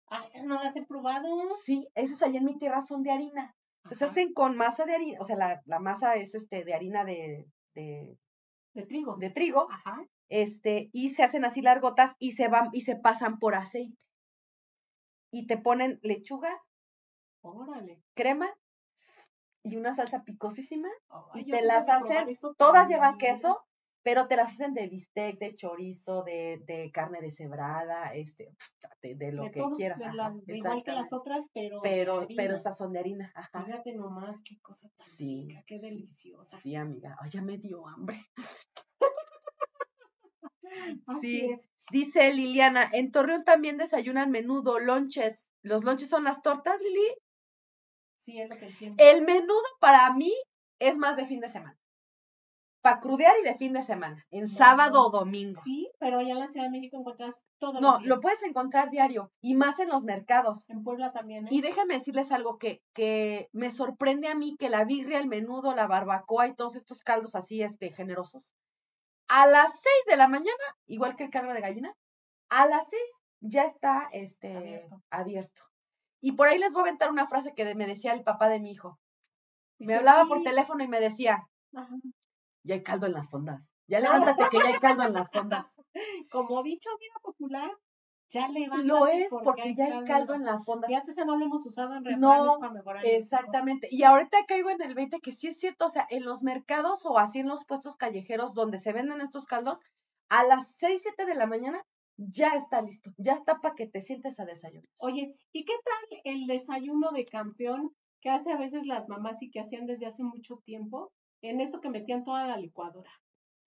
Ah, esas no las he probado. Sí, esas allá en mi tierra son de harina. Se hacen con masa de harina, o sea, la, la masa es este de harina de, de, De trigo. de trigo, Ajá. Este, y se hacen así largotas y se van y se pasan por aceite. Y te ponen lechuga, Órale. crema y una salsa picosísima y te las hacen, todas llevan queso, pero te las hacen de bistec, de chorizo, de, de carne deshebrada, este, de, de lo De que todo, quieras. de las- igual que las otras, pero. de pero, harina. pero esas son de harina, ajá. Fíjate nomás qué cosa tan Sí, rica, qué deliciosa. Sí, amiga. Ay, ya me dio hambre. Sí. es. Dice Liliana, en Torreón también desayunan menudo, lonches. ¿Los lonches son las tortas, Lili? Sí, es lo que entiendo. El menudo para mí es más de fin de semana. Para crudear y de fin de semana, en sábado o domingo. Sí, pero allá en la Ciudad de México encuentras todo. No, lo puedes encontrar diario y más en los mercados. En Puebla también, ¿eh? Y déjenme decirles algo que, que me sorprende a mí, que la birria, el menudo, la barbacoa y todos estos caldos así, este, generosos. A las 6 de la mañana, igual que el caldo de gallina, a las 6 ya está, este, Abierto. abierto. Y por ahí les voy a aventar una frase que me decía el papá de mi hijo. Me hablaba por teléfono y me decía, Ajá. ya hay caldo en las fondas. Ya *laughs* levántate que ya hay caldo en las fondas. Como dicho, vida popular, ya levántate. Lo es porque ya hay caldo en las fondas. Fíjate, esa no lo hemos usado en refranes No, para mejorar. Exactamente. Y ahorita caigo en el 20 que sí es cierto, o sea, en los mercados o así en los puestos callejeros donde se venden estos caldos, a las 6, 7 de la mañana ya está listo, ya está para que te sientes a desayunar. Oye, ¿y qué tal el desayuno de campeón que hace a veces las mamás y que hacían desde hace mucho tiempo? En esto que metían toda la licuadora.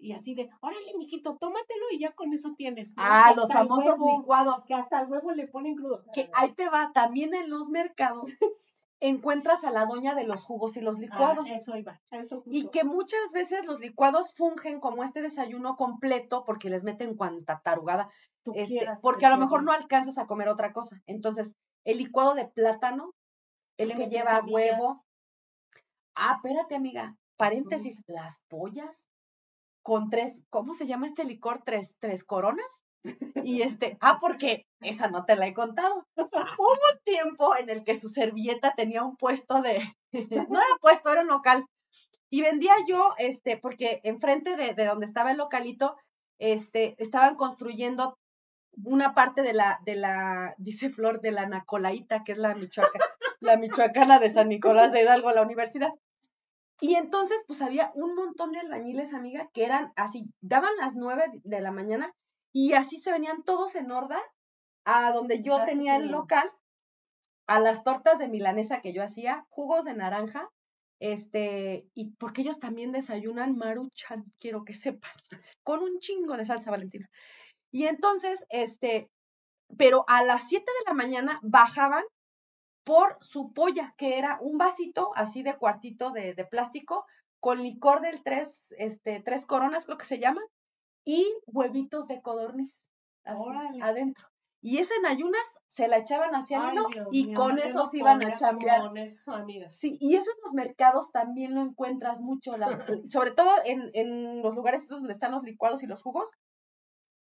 Y así de, órale, mijito, tómatelo y ya con eso tienes. ¿no? Ah, los famosos huevo- licuados. Que hasta el huevo le ponen crudo. Que ahí te va, también en los mercados *laughs* encuentras a la doña de los jugos y los Ah, licuados. eso iba, eso justo. Y que muchas veces los licuados fungen como este desayuno completo porque les meten cuanta tarugada. tú este, quieras porque que a lo mejor no alcanzas a comer otra cosa. Entonces, el licuado de plátano, el que lleva huevo. Ah, espérate, amiga. Paréntesis, las pollas con tres, ¿cómo se llama este licor? Tres, tres coronas. Y este, ah, porque esa no te la he contado. Hubo un tiempo en el que su servilleta tenía un puesto de, *laughs* no era puesto, era un local. Y vendía yo, este, porque enfrente de, de donde estaba el localito, este, estaban construyendo una parte de la, de la, dice Flor, de la Nacolaita, que es la Michoacana, la Michoacana de San Nicolás de Hidalgo, la universidad. Y entonces, pues había un montón de albañiles, amiga, que eran así, daban las nueve de la mañana y así se venían todos en horda a donde yo tenía el local, a las tortas de milanesa que yo hacía, jugos de naranja, este, y porque ellos también desayunan maruchan, quiero que sepan, *laughs* con un chingo de salsa valentina. Y entonces, este, pero a las 7 de la mañana bajaban por su polla, que era un vasito así de cuartito de, de plástico, con licor del tres, este, tres coronas, creo que se llama, y huevitos de codorniz así, adentro. Y ese en ayunas se la echaban hacia el hilo Dios y con eso se iban a chambear. Sí, y eso en los mercados también lo encuentras mucho, las- *laughs* sobre todo en, en los lugares donde están los licuados y los jugos,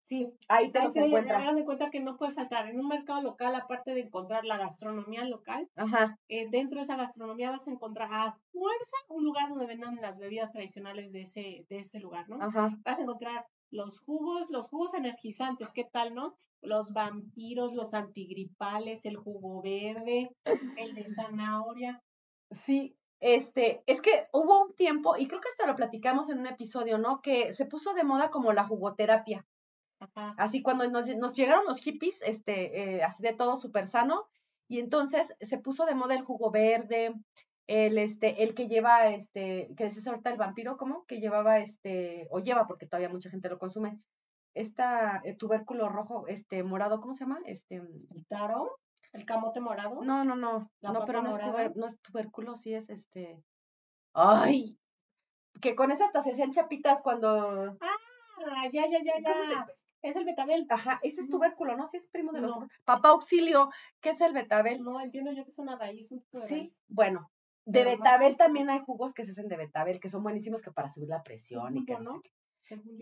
Sí, ahí te Ay, los oye, encuentras. hagan de cuenta que no puede faltar en un mercado local, aparte de encontrar la gastronomía local, Ajá, eh, dentro de esa gastronomía vas a encontrar a fuerza un lugar donde vendan las bebidas tradicionales de ese, de ese lugar, ¿no? ajá. Vas a encontrar los jugos, los jugos energizantes, ¿qué tal, no? Los vampiros, los antigripales, el jugo verde, el de zanahoria. Sí, este, es que hubo un tiempo, y creo que hasta lo platicamos en un episodio, ¿no? Que se puso de moda como la jugoterapia. Ajá. Así cuando nos, nos llegaron los hippies, este, eh, así de todo súper sano, y entonces se puso de moda el jugo verde, el, este, el que lleva, este, que decías ahorita el vampiro, ¿cómo? Que llevaba, este, o lleva, porque todavía mucha gente lo consume, esta eh, tubérculo rojo, este, morado, ¿cómo se llama? Este, El taro, el camote morado. no, no, no, ¿La no, pero no es, tuber- no es tubérculo, sí es este, ay, que con esa hasta se hacían chapitas cuando, Ah, ya, ya, ya, ¿Cómo ya. Es el betabel. ajá, ese es tubérculo, ¿no? Sí es primo de los No. Papá auxilio, ¿qué es el betabel? No, entiendo yo que es una raíz, un tipo de Sí, raíz. bueno, de Pero betabel también hay jugos que se hacen de betabel, que son buenísimos que para subir la presión y que no.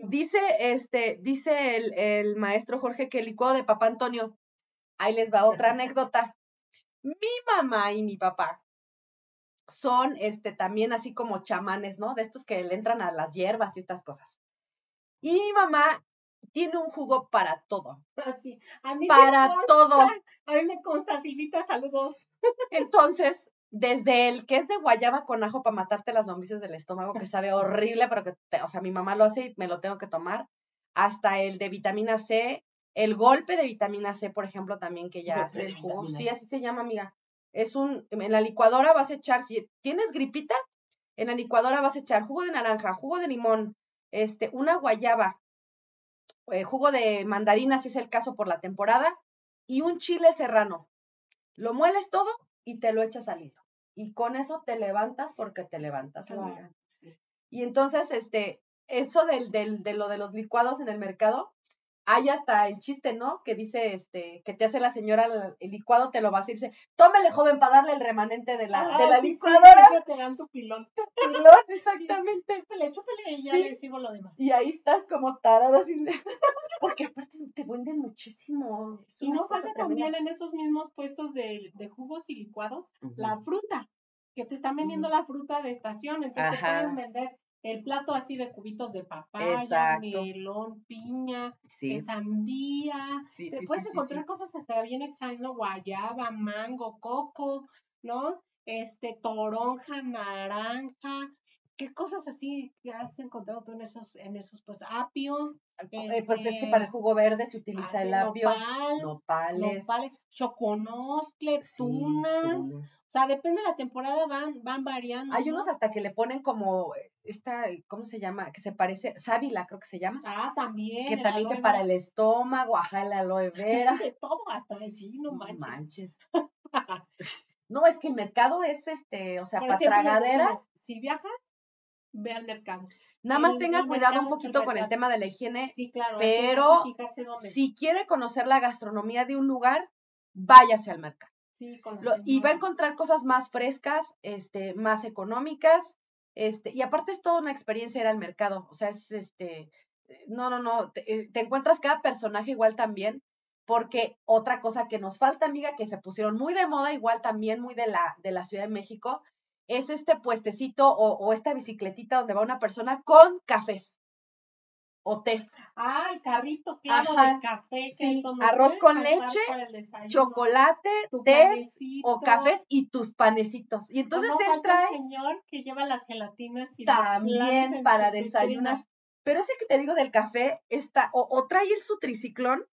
Dice, este, dice el, el maestro Jorge que el licuado de Papá Antonio, ahí les va otra anécdota. Mi mamá y mi papá son este también así como chamanes, ¿no? De estos que le entran a las hierbas y estas cosas. Y mi mamá tiene un jugo para todo. Así. A mí Para consta, todo. A mí me consta, Silvita, saludos. *laughs* Entonces, desde el que es de guayaba con ajo para matarte las lombrices del estómago, que sabe horrible, pero que, te- o sea, mi mamá lo hace y me lo tengo que tomar, hasta el de vitamina C, el golpe de vitamina C, por ejemplo, también que ya hace el jugo. Sí, así se llama, amiga. Es un, en la licuadora vas a echar, si tienes gripita, en la licuadora vas a echar jugo de naranja, jugo de limón, este, una guayaba, eh, jugo de mandarina, si es el caso por la temporada, y un chile serrano. Lo mueles todo y te lo echas al hilo. Y con eso te levantas porque te levantas, amiga. Y entonces, este, eso del, del, de lo de los licuados en el mercado, hay hasta el chiste, ¿no? Que dice, este, que te hace la señora el, el licuado, te lo vas a ir, dice, tómele, joven, para darle el remanente de la, de Ah, la sí, sí, licuadora. te dan tu pilón. Pilón, *laughs* Exactamente. Chúpele, chúpele y ya Sí. le sirvo lo demás. Y ahí estás como tarada sin... *laughs* Porque aparte te venden muchísimo. Es Y no falta también en esos mismos puestos de, de jugos y licuados la fruta, que te están vendiendo la fruta de estación. Entonces te pueden vender el plato así de cubitos de papaya, Exacto. melón, piña, Sí, sandía. sí, te sí, puedes encontrar cosas hasta bien extrañas, ¿no? Guayaba, mango, coco, ¿no? Este, toronja, naranja. ¿Qué cosas así has encontrado tú en esos, en esos, pues, apio? Eh, pues es que este, para el jugo verde se utiliza el apio, nopal, nopales, nopales, choconostle, sí, tunas. O sea, depende de la temporada, van, van variando. Hay ¿no? unos hasta que le ponen como eh, esta, ¿cómo se llama? Que se parece, sábila creo que se llama, Ah, también. que también que para el estómago, ajá, el aloe *laughs* vera. de todo, hasta de sí, no No manches. *laughs* No, es que el mercado es este, o sea, para tragadera, si viajas, ve al mercado. Nada más tenga cuidado un poquito con el tema de la higiene. Sí, claro. Pero. Si quiere conocer la gastronomía de un lugar, váyase al mercado. Sí, con Lo- y va a encontrar cosas más frescas, este, más económicas, este, y aparte es toda una experiencia ir al mercado, o sea, es este, no, no, no, te, eh, te encuentras cada personaje igual también, porque otra cosa que nos falta, amiga, que se pusieron muy de moda, igual también muy de la, de la Ciudad de México, es este puestecito o, o esta bicicletita donde va una persona con cafés o tés, Ah, el carrito, claro, Ajá, de café. Que sí, eso arroz con leche, chocolate, tés o cafés y tus panecitos. Y entonces no él trae el señor que lleva las gelatinas y también para desayunar. vitrina. Pero ese que te digo del café está, o, o trae el su triciclón,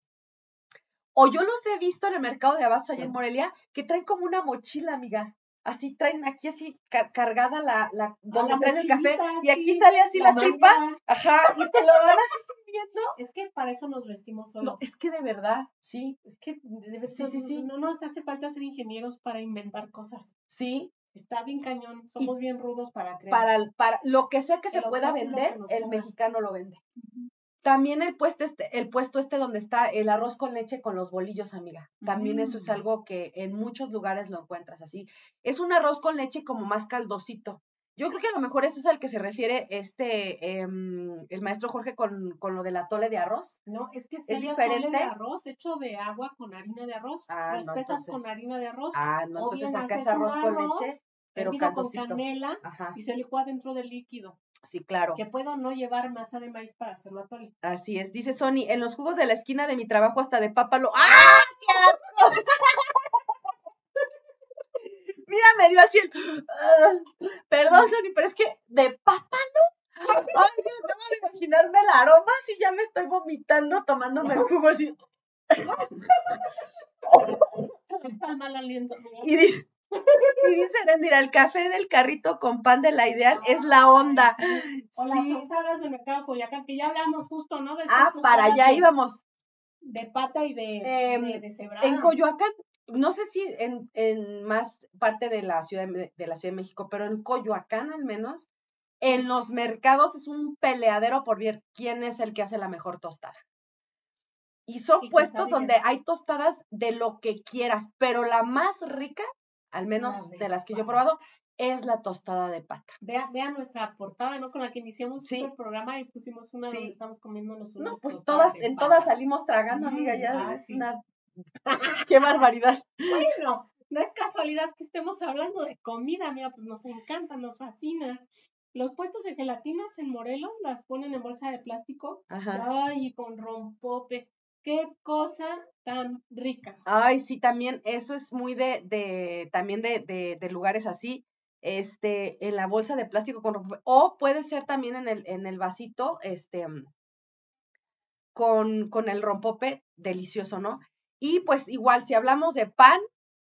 o yo los he visto en el mercado de Abastos allá en Morelia, que traen como una mochila, amiga. Así traen aquí así ca- cargada la, la donde traen el café, y aquí sí, sale así la, tripa, manga. ajá, *laughs* y te lo van así subiendo. Es que para eso nos vestimos solos. No, es que de verdad, sí, Es que debe ser- sí, sí. no nos hace falta ser ingenieros para inventar cosas. sí, Está bien cañón, somos bien rudos para crear. para, para lo que sea que se pueda vender, el mexicano lo vende. También el puesto este, el puesto este donde está el arroz con leche con los bolillos, amiga. También eso es Mm. algo que en muchos lugares lo encuentras así. Es un arroz con leche como más caldosito. Yo creo que a lo mejor ese es al que se refiere este em, el maestro Jorge con, con lo del atole de arroz. No, es que ¿Es si hay atole de arroz hecho de agua con harina de arroz. Ah, no, espesas entonces- con harina de arroz. Ah, no, o entonces bien acá es arroz con leche, pero con canela Ajá, y se licúa dentro del líquido. Sí, claro. Que puedo no llevar masa de maíz para hacerlo atole. Así es. Dice Sony, en los jugos de la esquina de mi trabajo hasta de papa lo... ¡Ah, qué asco! *laughs* Mira, me dio así el... *laughs* perdón, Sony, pero es que de papa no. Ay, Dios, no me voy a imaginarme el aroma si ya me estoy vomitando tomándome el jugo así. *laughs* Está mal aliento. Y dice, *laughs* y dice Erendira, el café del carrito con pan de la ideal es la onda. O las Sí. tostadas del mercado Coyacán, que ya hablamos justo, ¿no? De Ah, para allá de- íbamos. De pata y de, de, de cebrada. En Coyoacán, no sé si en, en más parte de la, ciudad de, de la Ciudad de México, pero en Coyoacán al menos, en los mercados es un peleadero por ver quién es el que hace la mejor tostada. Y son Y puestos donde hay tostadas de lo que quieras, pero la más rica, al menos La de de las que yo he probado, es la tostada de pata. Vea, vea nuestra portada, ¿no? Con la que iniciamos Sí. el programa y pusimos una Sí. donde estamos comiéndonos No, unas pues tostadas todas, en pata. todas salimos tragando, amiga, Mm, ya ah, es sí. una *laughs* ¡Qué barbaridad! Bueno, no es casualidad que estemos hablando de comida, mira, pues nos encanta, nos fascina. Los puestos de gelatinas en Morelos las ponen en bolsa de plástico. Ajá. Ay, con rompope. Qué cosa tan rica. Ay, sí, también eso es muy de, de también de, de, de lugares así, este, en la bolsa de plástico con. O puede ser también en el, en el vasito, este, mm, con, con el rompope, delicioso, ¿no? Y pues igual, si hablamos de pan,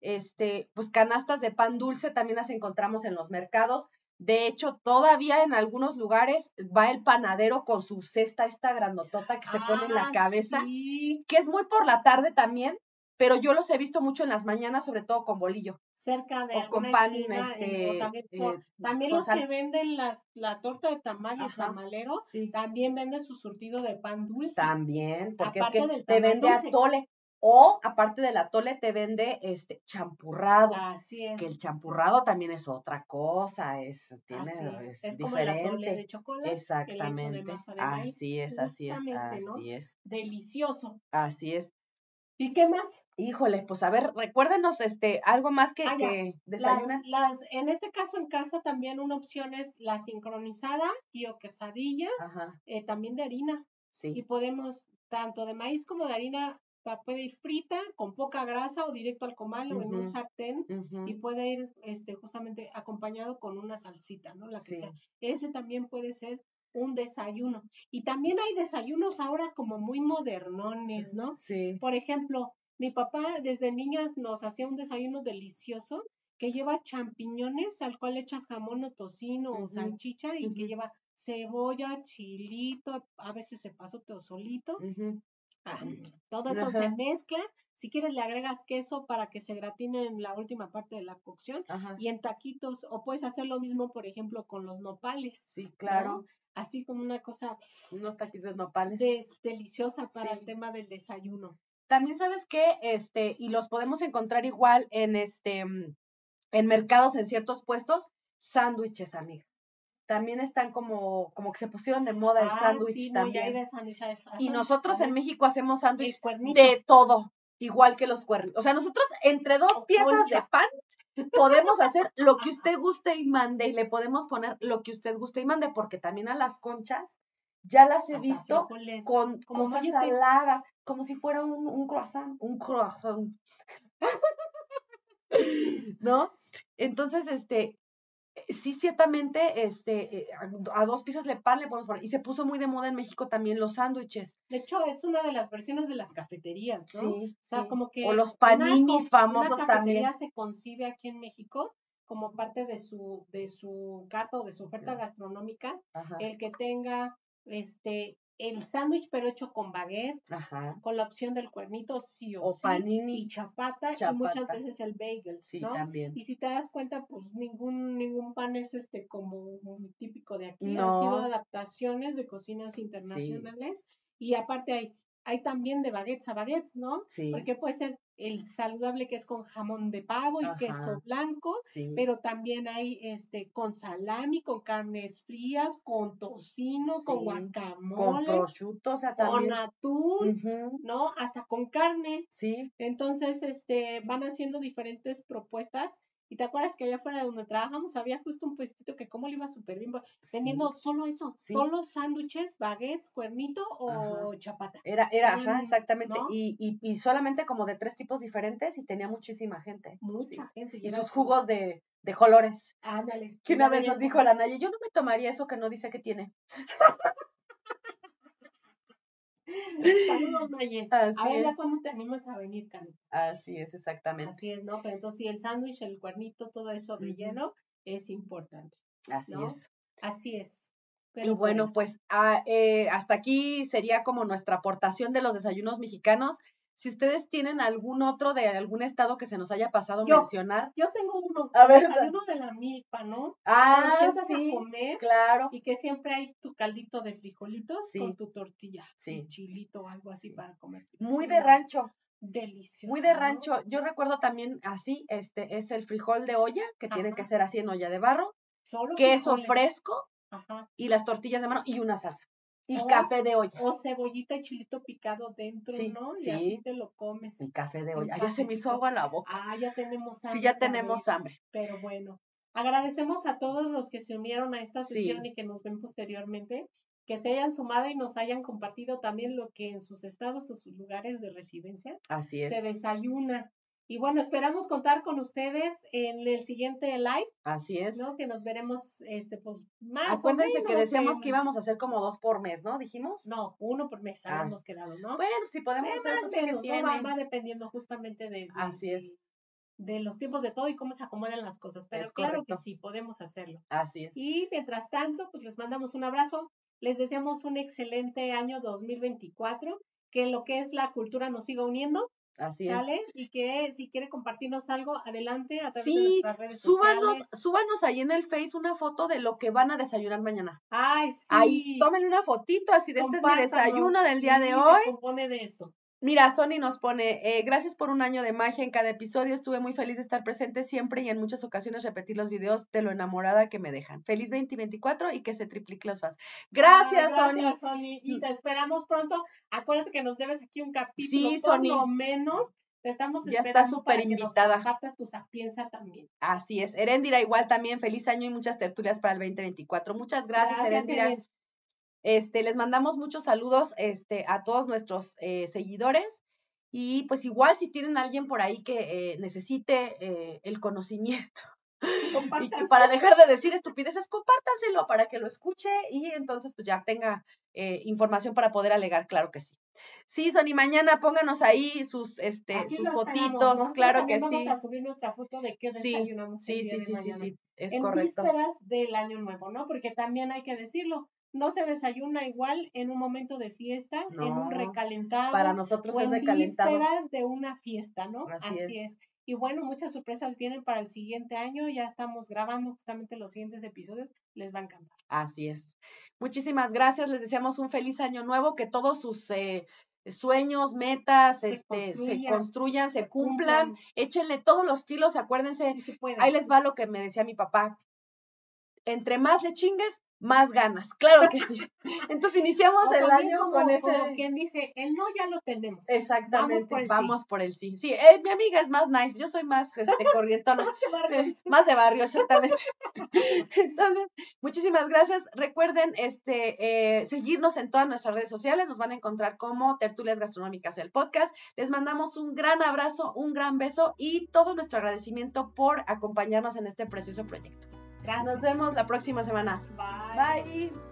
este, pues canastas de pan dulce también las encontramos en los mercados. De hecho, todavía en algunos lugares va el panadero con su cesta, esta grandotota que se pone en la Ah, cabeza, sí, que es muy por la tarde también, pero yo los he visto mucho en las mañanas, sobre todo con bolillo. cerca de o con pan, esquina, en- o este, también, eh, también los sal. que venden las, la torta de tamal y el Ajá. tamalero, Sí. también venden su surtido de pan dulce. También, porque Aparte es que del te vende dulce. atole. O aparte del atole te vende este champurrado. Así es. que el champurrado también es otra cosa, es, tiene, así es, es como el atole de diferente. chocolate, el hecho de Exactamente. masa de maíz. Así es, así es, así es, Delicioso. así es. ¿Y qué más? Híjole, pues a ver, recuérdenos este, algo más que, Ah, que desayunan. las, en este caso en casa también una opción es la sincronizada y o quesadilla, Ajá, eh, también de harina. Y sí. podemos, tanto de maíz como de harina, pa- puede ir frita, con poca grasa o directo al comal o en un sartén. Y puede ir este, justamente acompañado con una salsita, ¿no? La que Sí. sea. Ese también puede ser un desayuno. Y también hay desayunos ahora como muy modernones, ¿no? Sí. Por ejemplo, mi papá desde niñas nos hacía un desayuno delicioso que lleva champiñones al cual le echas jamón o tocino o salchicha y que lleva cebolla, chilito, a veces se pasote o solito. ujú, Todo eso se mezcla. Si quieres le agregas queso para que se gratine en la última parte de la cocción Ajá. y en taquitos o puedes hacer lo mismo, por ejemplo, con los nopales. Sí, ¿no? claro. Así como una cosa Unos taquitos de nopales. des- deliciosa para el tema del desayuno. También sabes que, este, y los podemos encontrar igual en este, mm, en mercados, en ciertos puestos, sándwiches, amiga. También están como, como que se pusieron de moda el Ah, sándwich sí, también. sándwich, Y nosotros en. México hacemos sándwich de todo, igual que los cuernos. O sea, nosotros entre dos O piezas de pan podemos hacer lo que usted guste y mande y le podemos poner lo que usted guste y mande, porque también a las conchas ya las he Hasta visto frijoles, con como cosas mollete. saladas, como si fuera un, un croissant, un croissant. *laughs* ¿No? Entonces, este, sí, ciertamente, este, eh, a, dos piezas de pan le podemos poner. Y se puso muy de moda en México también los sándwiches. De hecho, es una de las versiones de las cafeterías, ¿no? Sí, O sea, sí. como que O los paninis famosos una también. cafetería se concibe aquí en México como parte de su de su carta o de su oferta gastronómica Ajá, el que tenga este el sándwich pero hecho con baguette, ajá. con la opción del cuernito sí o, O sí, panini. y chapata, y muchas veces el bagel, Sí, ¿no? también. Y si te das cuenta, pues ningún ningún pan es este como un típico de aquí. Han sido adaptaciones de cocinas internacionales y aparte hay hay también de baguettes a baguettes, ¿no? Sí, Porque puede ser el saludable que es con jamón de pavo y Ajá. queso blanco, sí. pero también hay este con salami, con carnes frías, con tocino, con Sí, Con guacamole, prosciutto, o sea, con atún, ¿no? Hasta con carne. Sí, Entonces, este, van haciendo diferentes propuestas. Y te acuerdas que allá afuera de donde trabajamos había justo un puestito que cómo le iba súper bien, vendiendo solo eso, Sí. solo sándwiches, baguettes, cuernito o Ajá. chapata. Era, era, ajá, exactamente. ¿no? Y, y, y solamente como de tres tipos diferentes y tenía muchísima gente. Mucha sí. gente. Y sus como, jugos de, de colores. Ándale. Que una vez nos dijo la Naye, yo no me tomaría eso que no dice que tiene. Saludos, Naye. Así A ver, ya es. cuando te animas a venir, Cami. Así es, exactamente. Así es, ¿no? Pero entonces, sí, el sándwich, el cuernito, todo eso relleno es importante. Así ¿no? es. Así es. Y bueno, pues ah, eh, hasta aquí sería como nuestra aportación de los desayunos mexicanos. Si ustedes tienen algún otro de algún estado que se nos haya pasado Yo. mencionar. yo tengo uno. A ver, desayuno de la milpa, ¿no? Ah, empiezas sí, a comer claro. y que siempre hay tu caldito de frijolitos Sí. con tu tortilla Sí. chilito o algo así para comer. Muy de rancho, Delicioso. muy de rancho. Yo recuerdo también así, este es el frijol de olla, que tiene que ser así en olla de barro, Solo queso frijoles. fresco Ajá. y las tortillas de mano y una salsa. Y O- café de olla. O cebollita y chilito picado dentro, Sí, ¿no? Y sí. así te lo comes. Y café de olla. Ay, ya se me hizo agua la boca. Ah, ya tenemos hambre. Sí, ya también, tenemos hambre. Pero bueno, agradecemos a todos los que se unieron a esta Sí. sesión y que nos ven posteriormente, que se hayan sumado y nos hayan compartido también lo que en sus estados o sus lugares de residencia Así es. se desayuna. Y bueno, esperamos contar con ustedes en el siguiente live, Así es. ¿no? Que nos veremos, este, pues, más Acuérdense o que menos decíamos en- que íbamos a hacer como dos por mes, ¿no? Dijimos. No, uno por mes Ah. habíamos quedado, ¿no? Bueno, si podemos Eh, hacer más eso, o ¿qué menos, ¿no? va, va dependiendo justamente de, de- Así es. de- de los tiempos de todo y cómo se acomodan las cosas. Pero Es claro correcto. que sí, podemos hacerlo. Así es. Y mientras tanto, pues les mandamos un abrazo, les deseamos un excelente año 2024, que lo que es la cultura nos siga uniendo, Así es. ¿sale? Y que si quiere compartirnos algo, adelante a través de nuestras redes súbanos, sociales. súbanos ahí en el Face una foto de lo que van a desayunar mañana. Ay, sí. Ahí, tómenle una fotito así de este es mi desayuno del día de se hoy. compone de esto. Mira, Sony nos pone, eh, gracias por un año de magia en cada episodio. Estuve muy feliz de estar presente siempre y en muchas ocasiones repetir los videos de lo enamorada que me dejan. Feliz 2024 y que se triplique los fans. Gracias, Sony. gracias, Sony. Y te esperamos pronto. Acuérdate que nos debes aquí un capítulo, Sí, por Sony. lo menos. Te estamos Ya está súper invitada. tu sapienza también. Así es. Erendira, igual también feliz año y muchas tertulias para el 2024. Muchas gracias. Eren. Este, les mandamos muchos saludos este, a todos nuestros eh, seguidores. Y pues igual si tienen alguien por ahí que eh, necesite eh, el conocimiento *laughs* y que para dejar de decir estupideces, compártanselo para que lo escuche y entonces pues ya tenga información para poder alegar, claro que sí. Sí, Sony, mañana pónganos ahí sus, este, Aquí sus fotitos, claro que sí. Vamos a subir nuestra foto de qué Sí, desayunamos el Sí, día sí, de sí, sí, sí, es en correcto. vísperas del año nuevo, ¿no? Porque también hay que decirlo, no se desayuna igual en un momento de fiesta, en un recalentado, Para nosotros o es en recalentado. vísperas de una fiesta, ¿no? Así Así, es. Y bueno, muchas sorpresas vienen para el siguiente año, ya estamos grabando justamente los siguientes episodios, les va a encantar. Así es. Muchísimas gracias. Les deseamos un feliz año nuevo, que todos sus eh, sueños, metas, Se este, se construyan, construyan, se, se cumplan. cumplan. Échenle todos los kilos. Acuérdense, Sí ahí les va lo que me decía mi papá. Entre más le chingues, más ganas. Claro que sí. *laughs* Entonces iniciamos O el año como, con ese. como quien dice, el no ya lo tenemos. Exactamente, por el sí. vamos por el sí. Sí, eh, mi amiga es más nice, yo soy más este, *laughs* corrientona. Qué bárbaro. Es más de barrio, exactamente. *laughs* Entonces, muchísimas gracias. Recuerden este, eh, seguirnos en todas nuestras redes sociales. Nos van a encontrar como Tertulias Gastronómicas, el podcast. Les mandamos un gran abrazo, un gran beso y todo nuestro agradecimiento por acompañarnos en este precioso proyecto. Gracias. Nos vemos la próxima semana. Bye. Bye.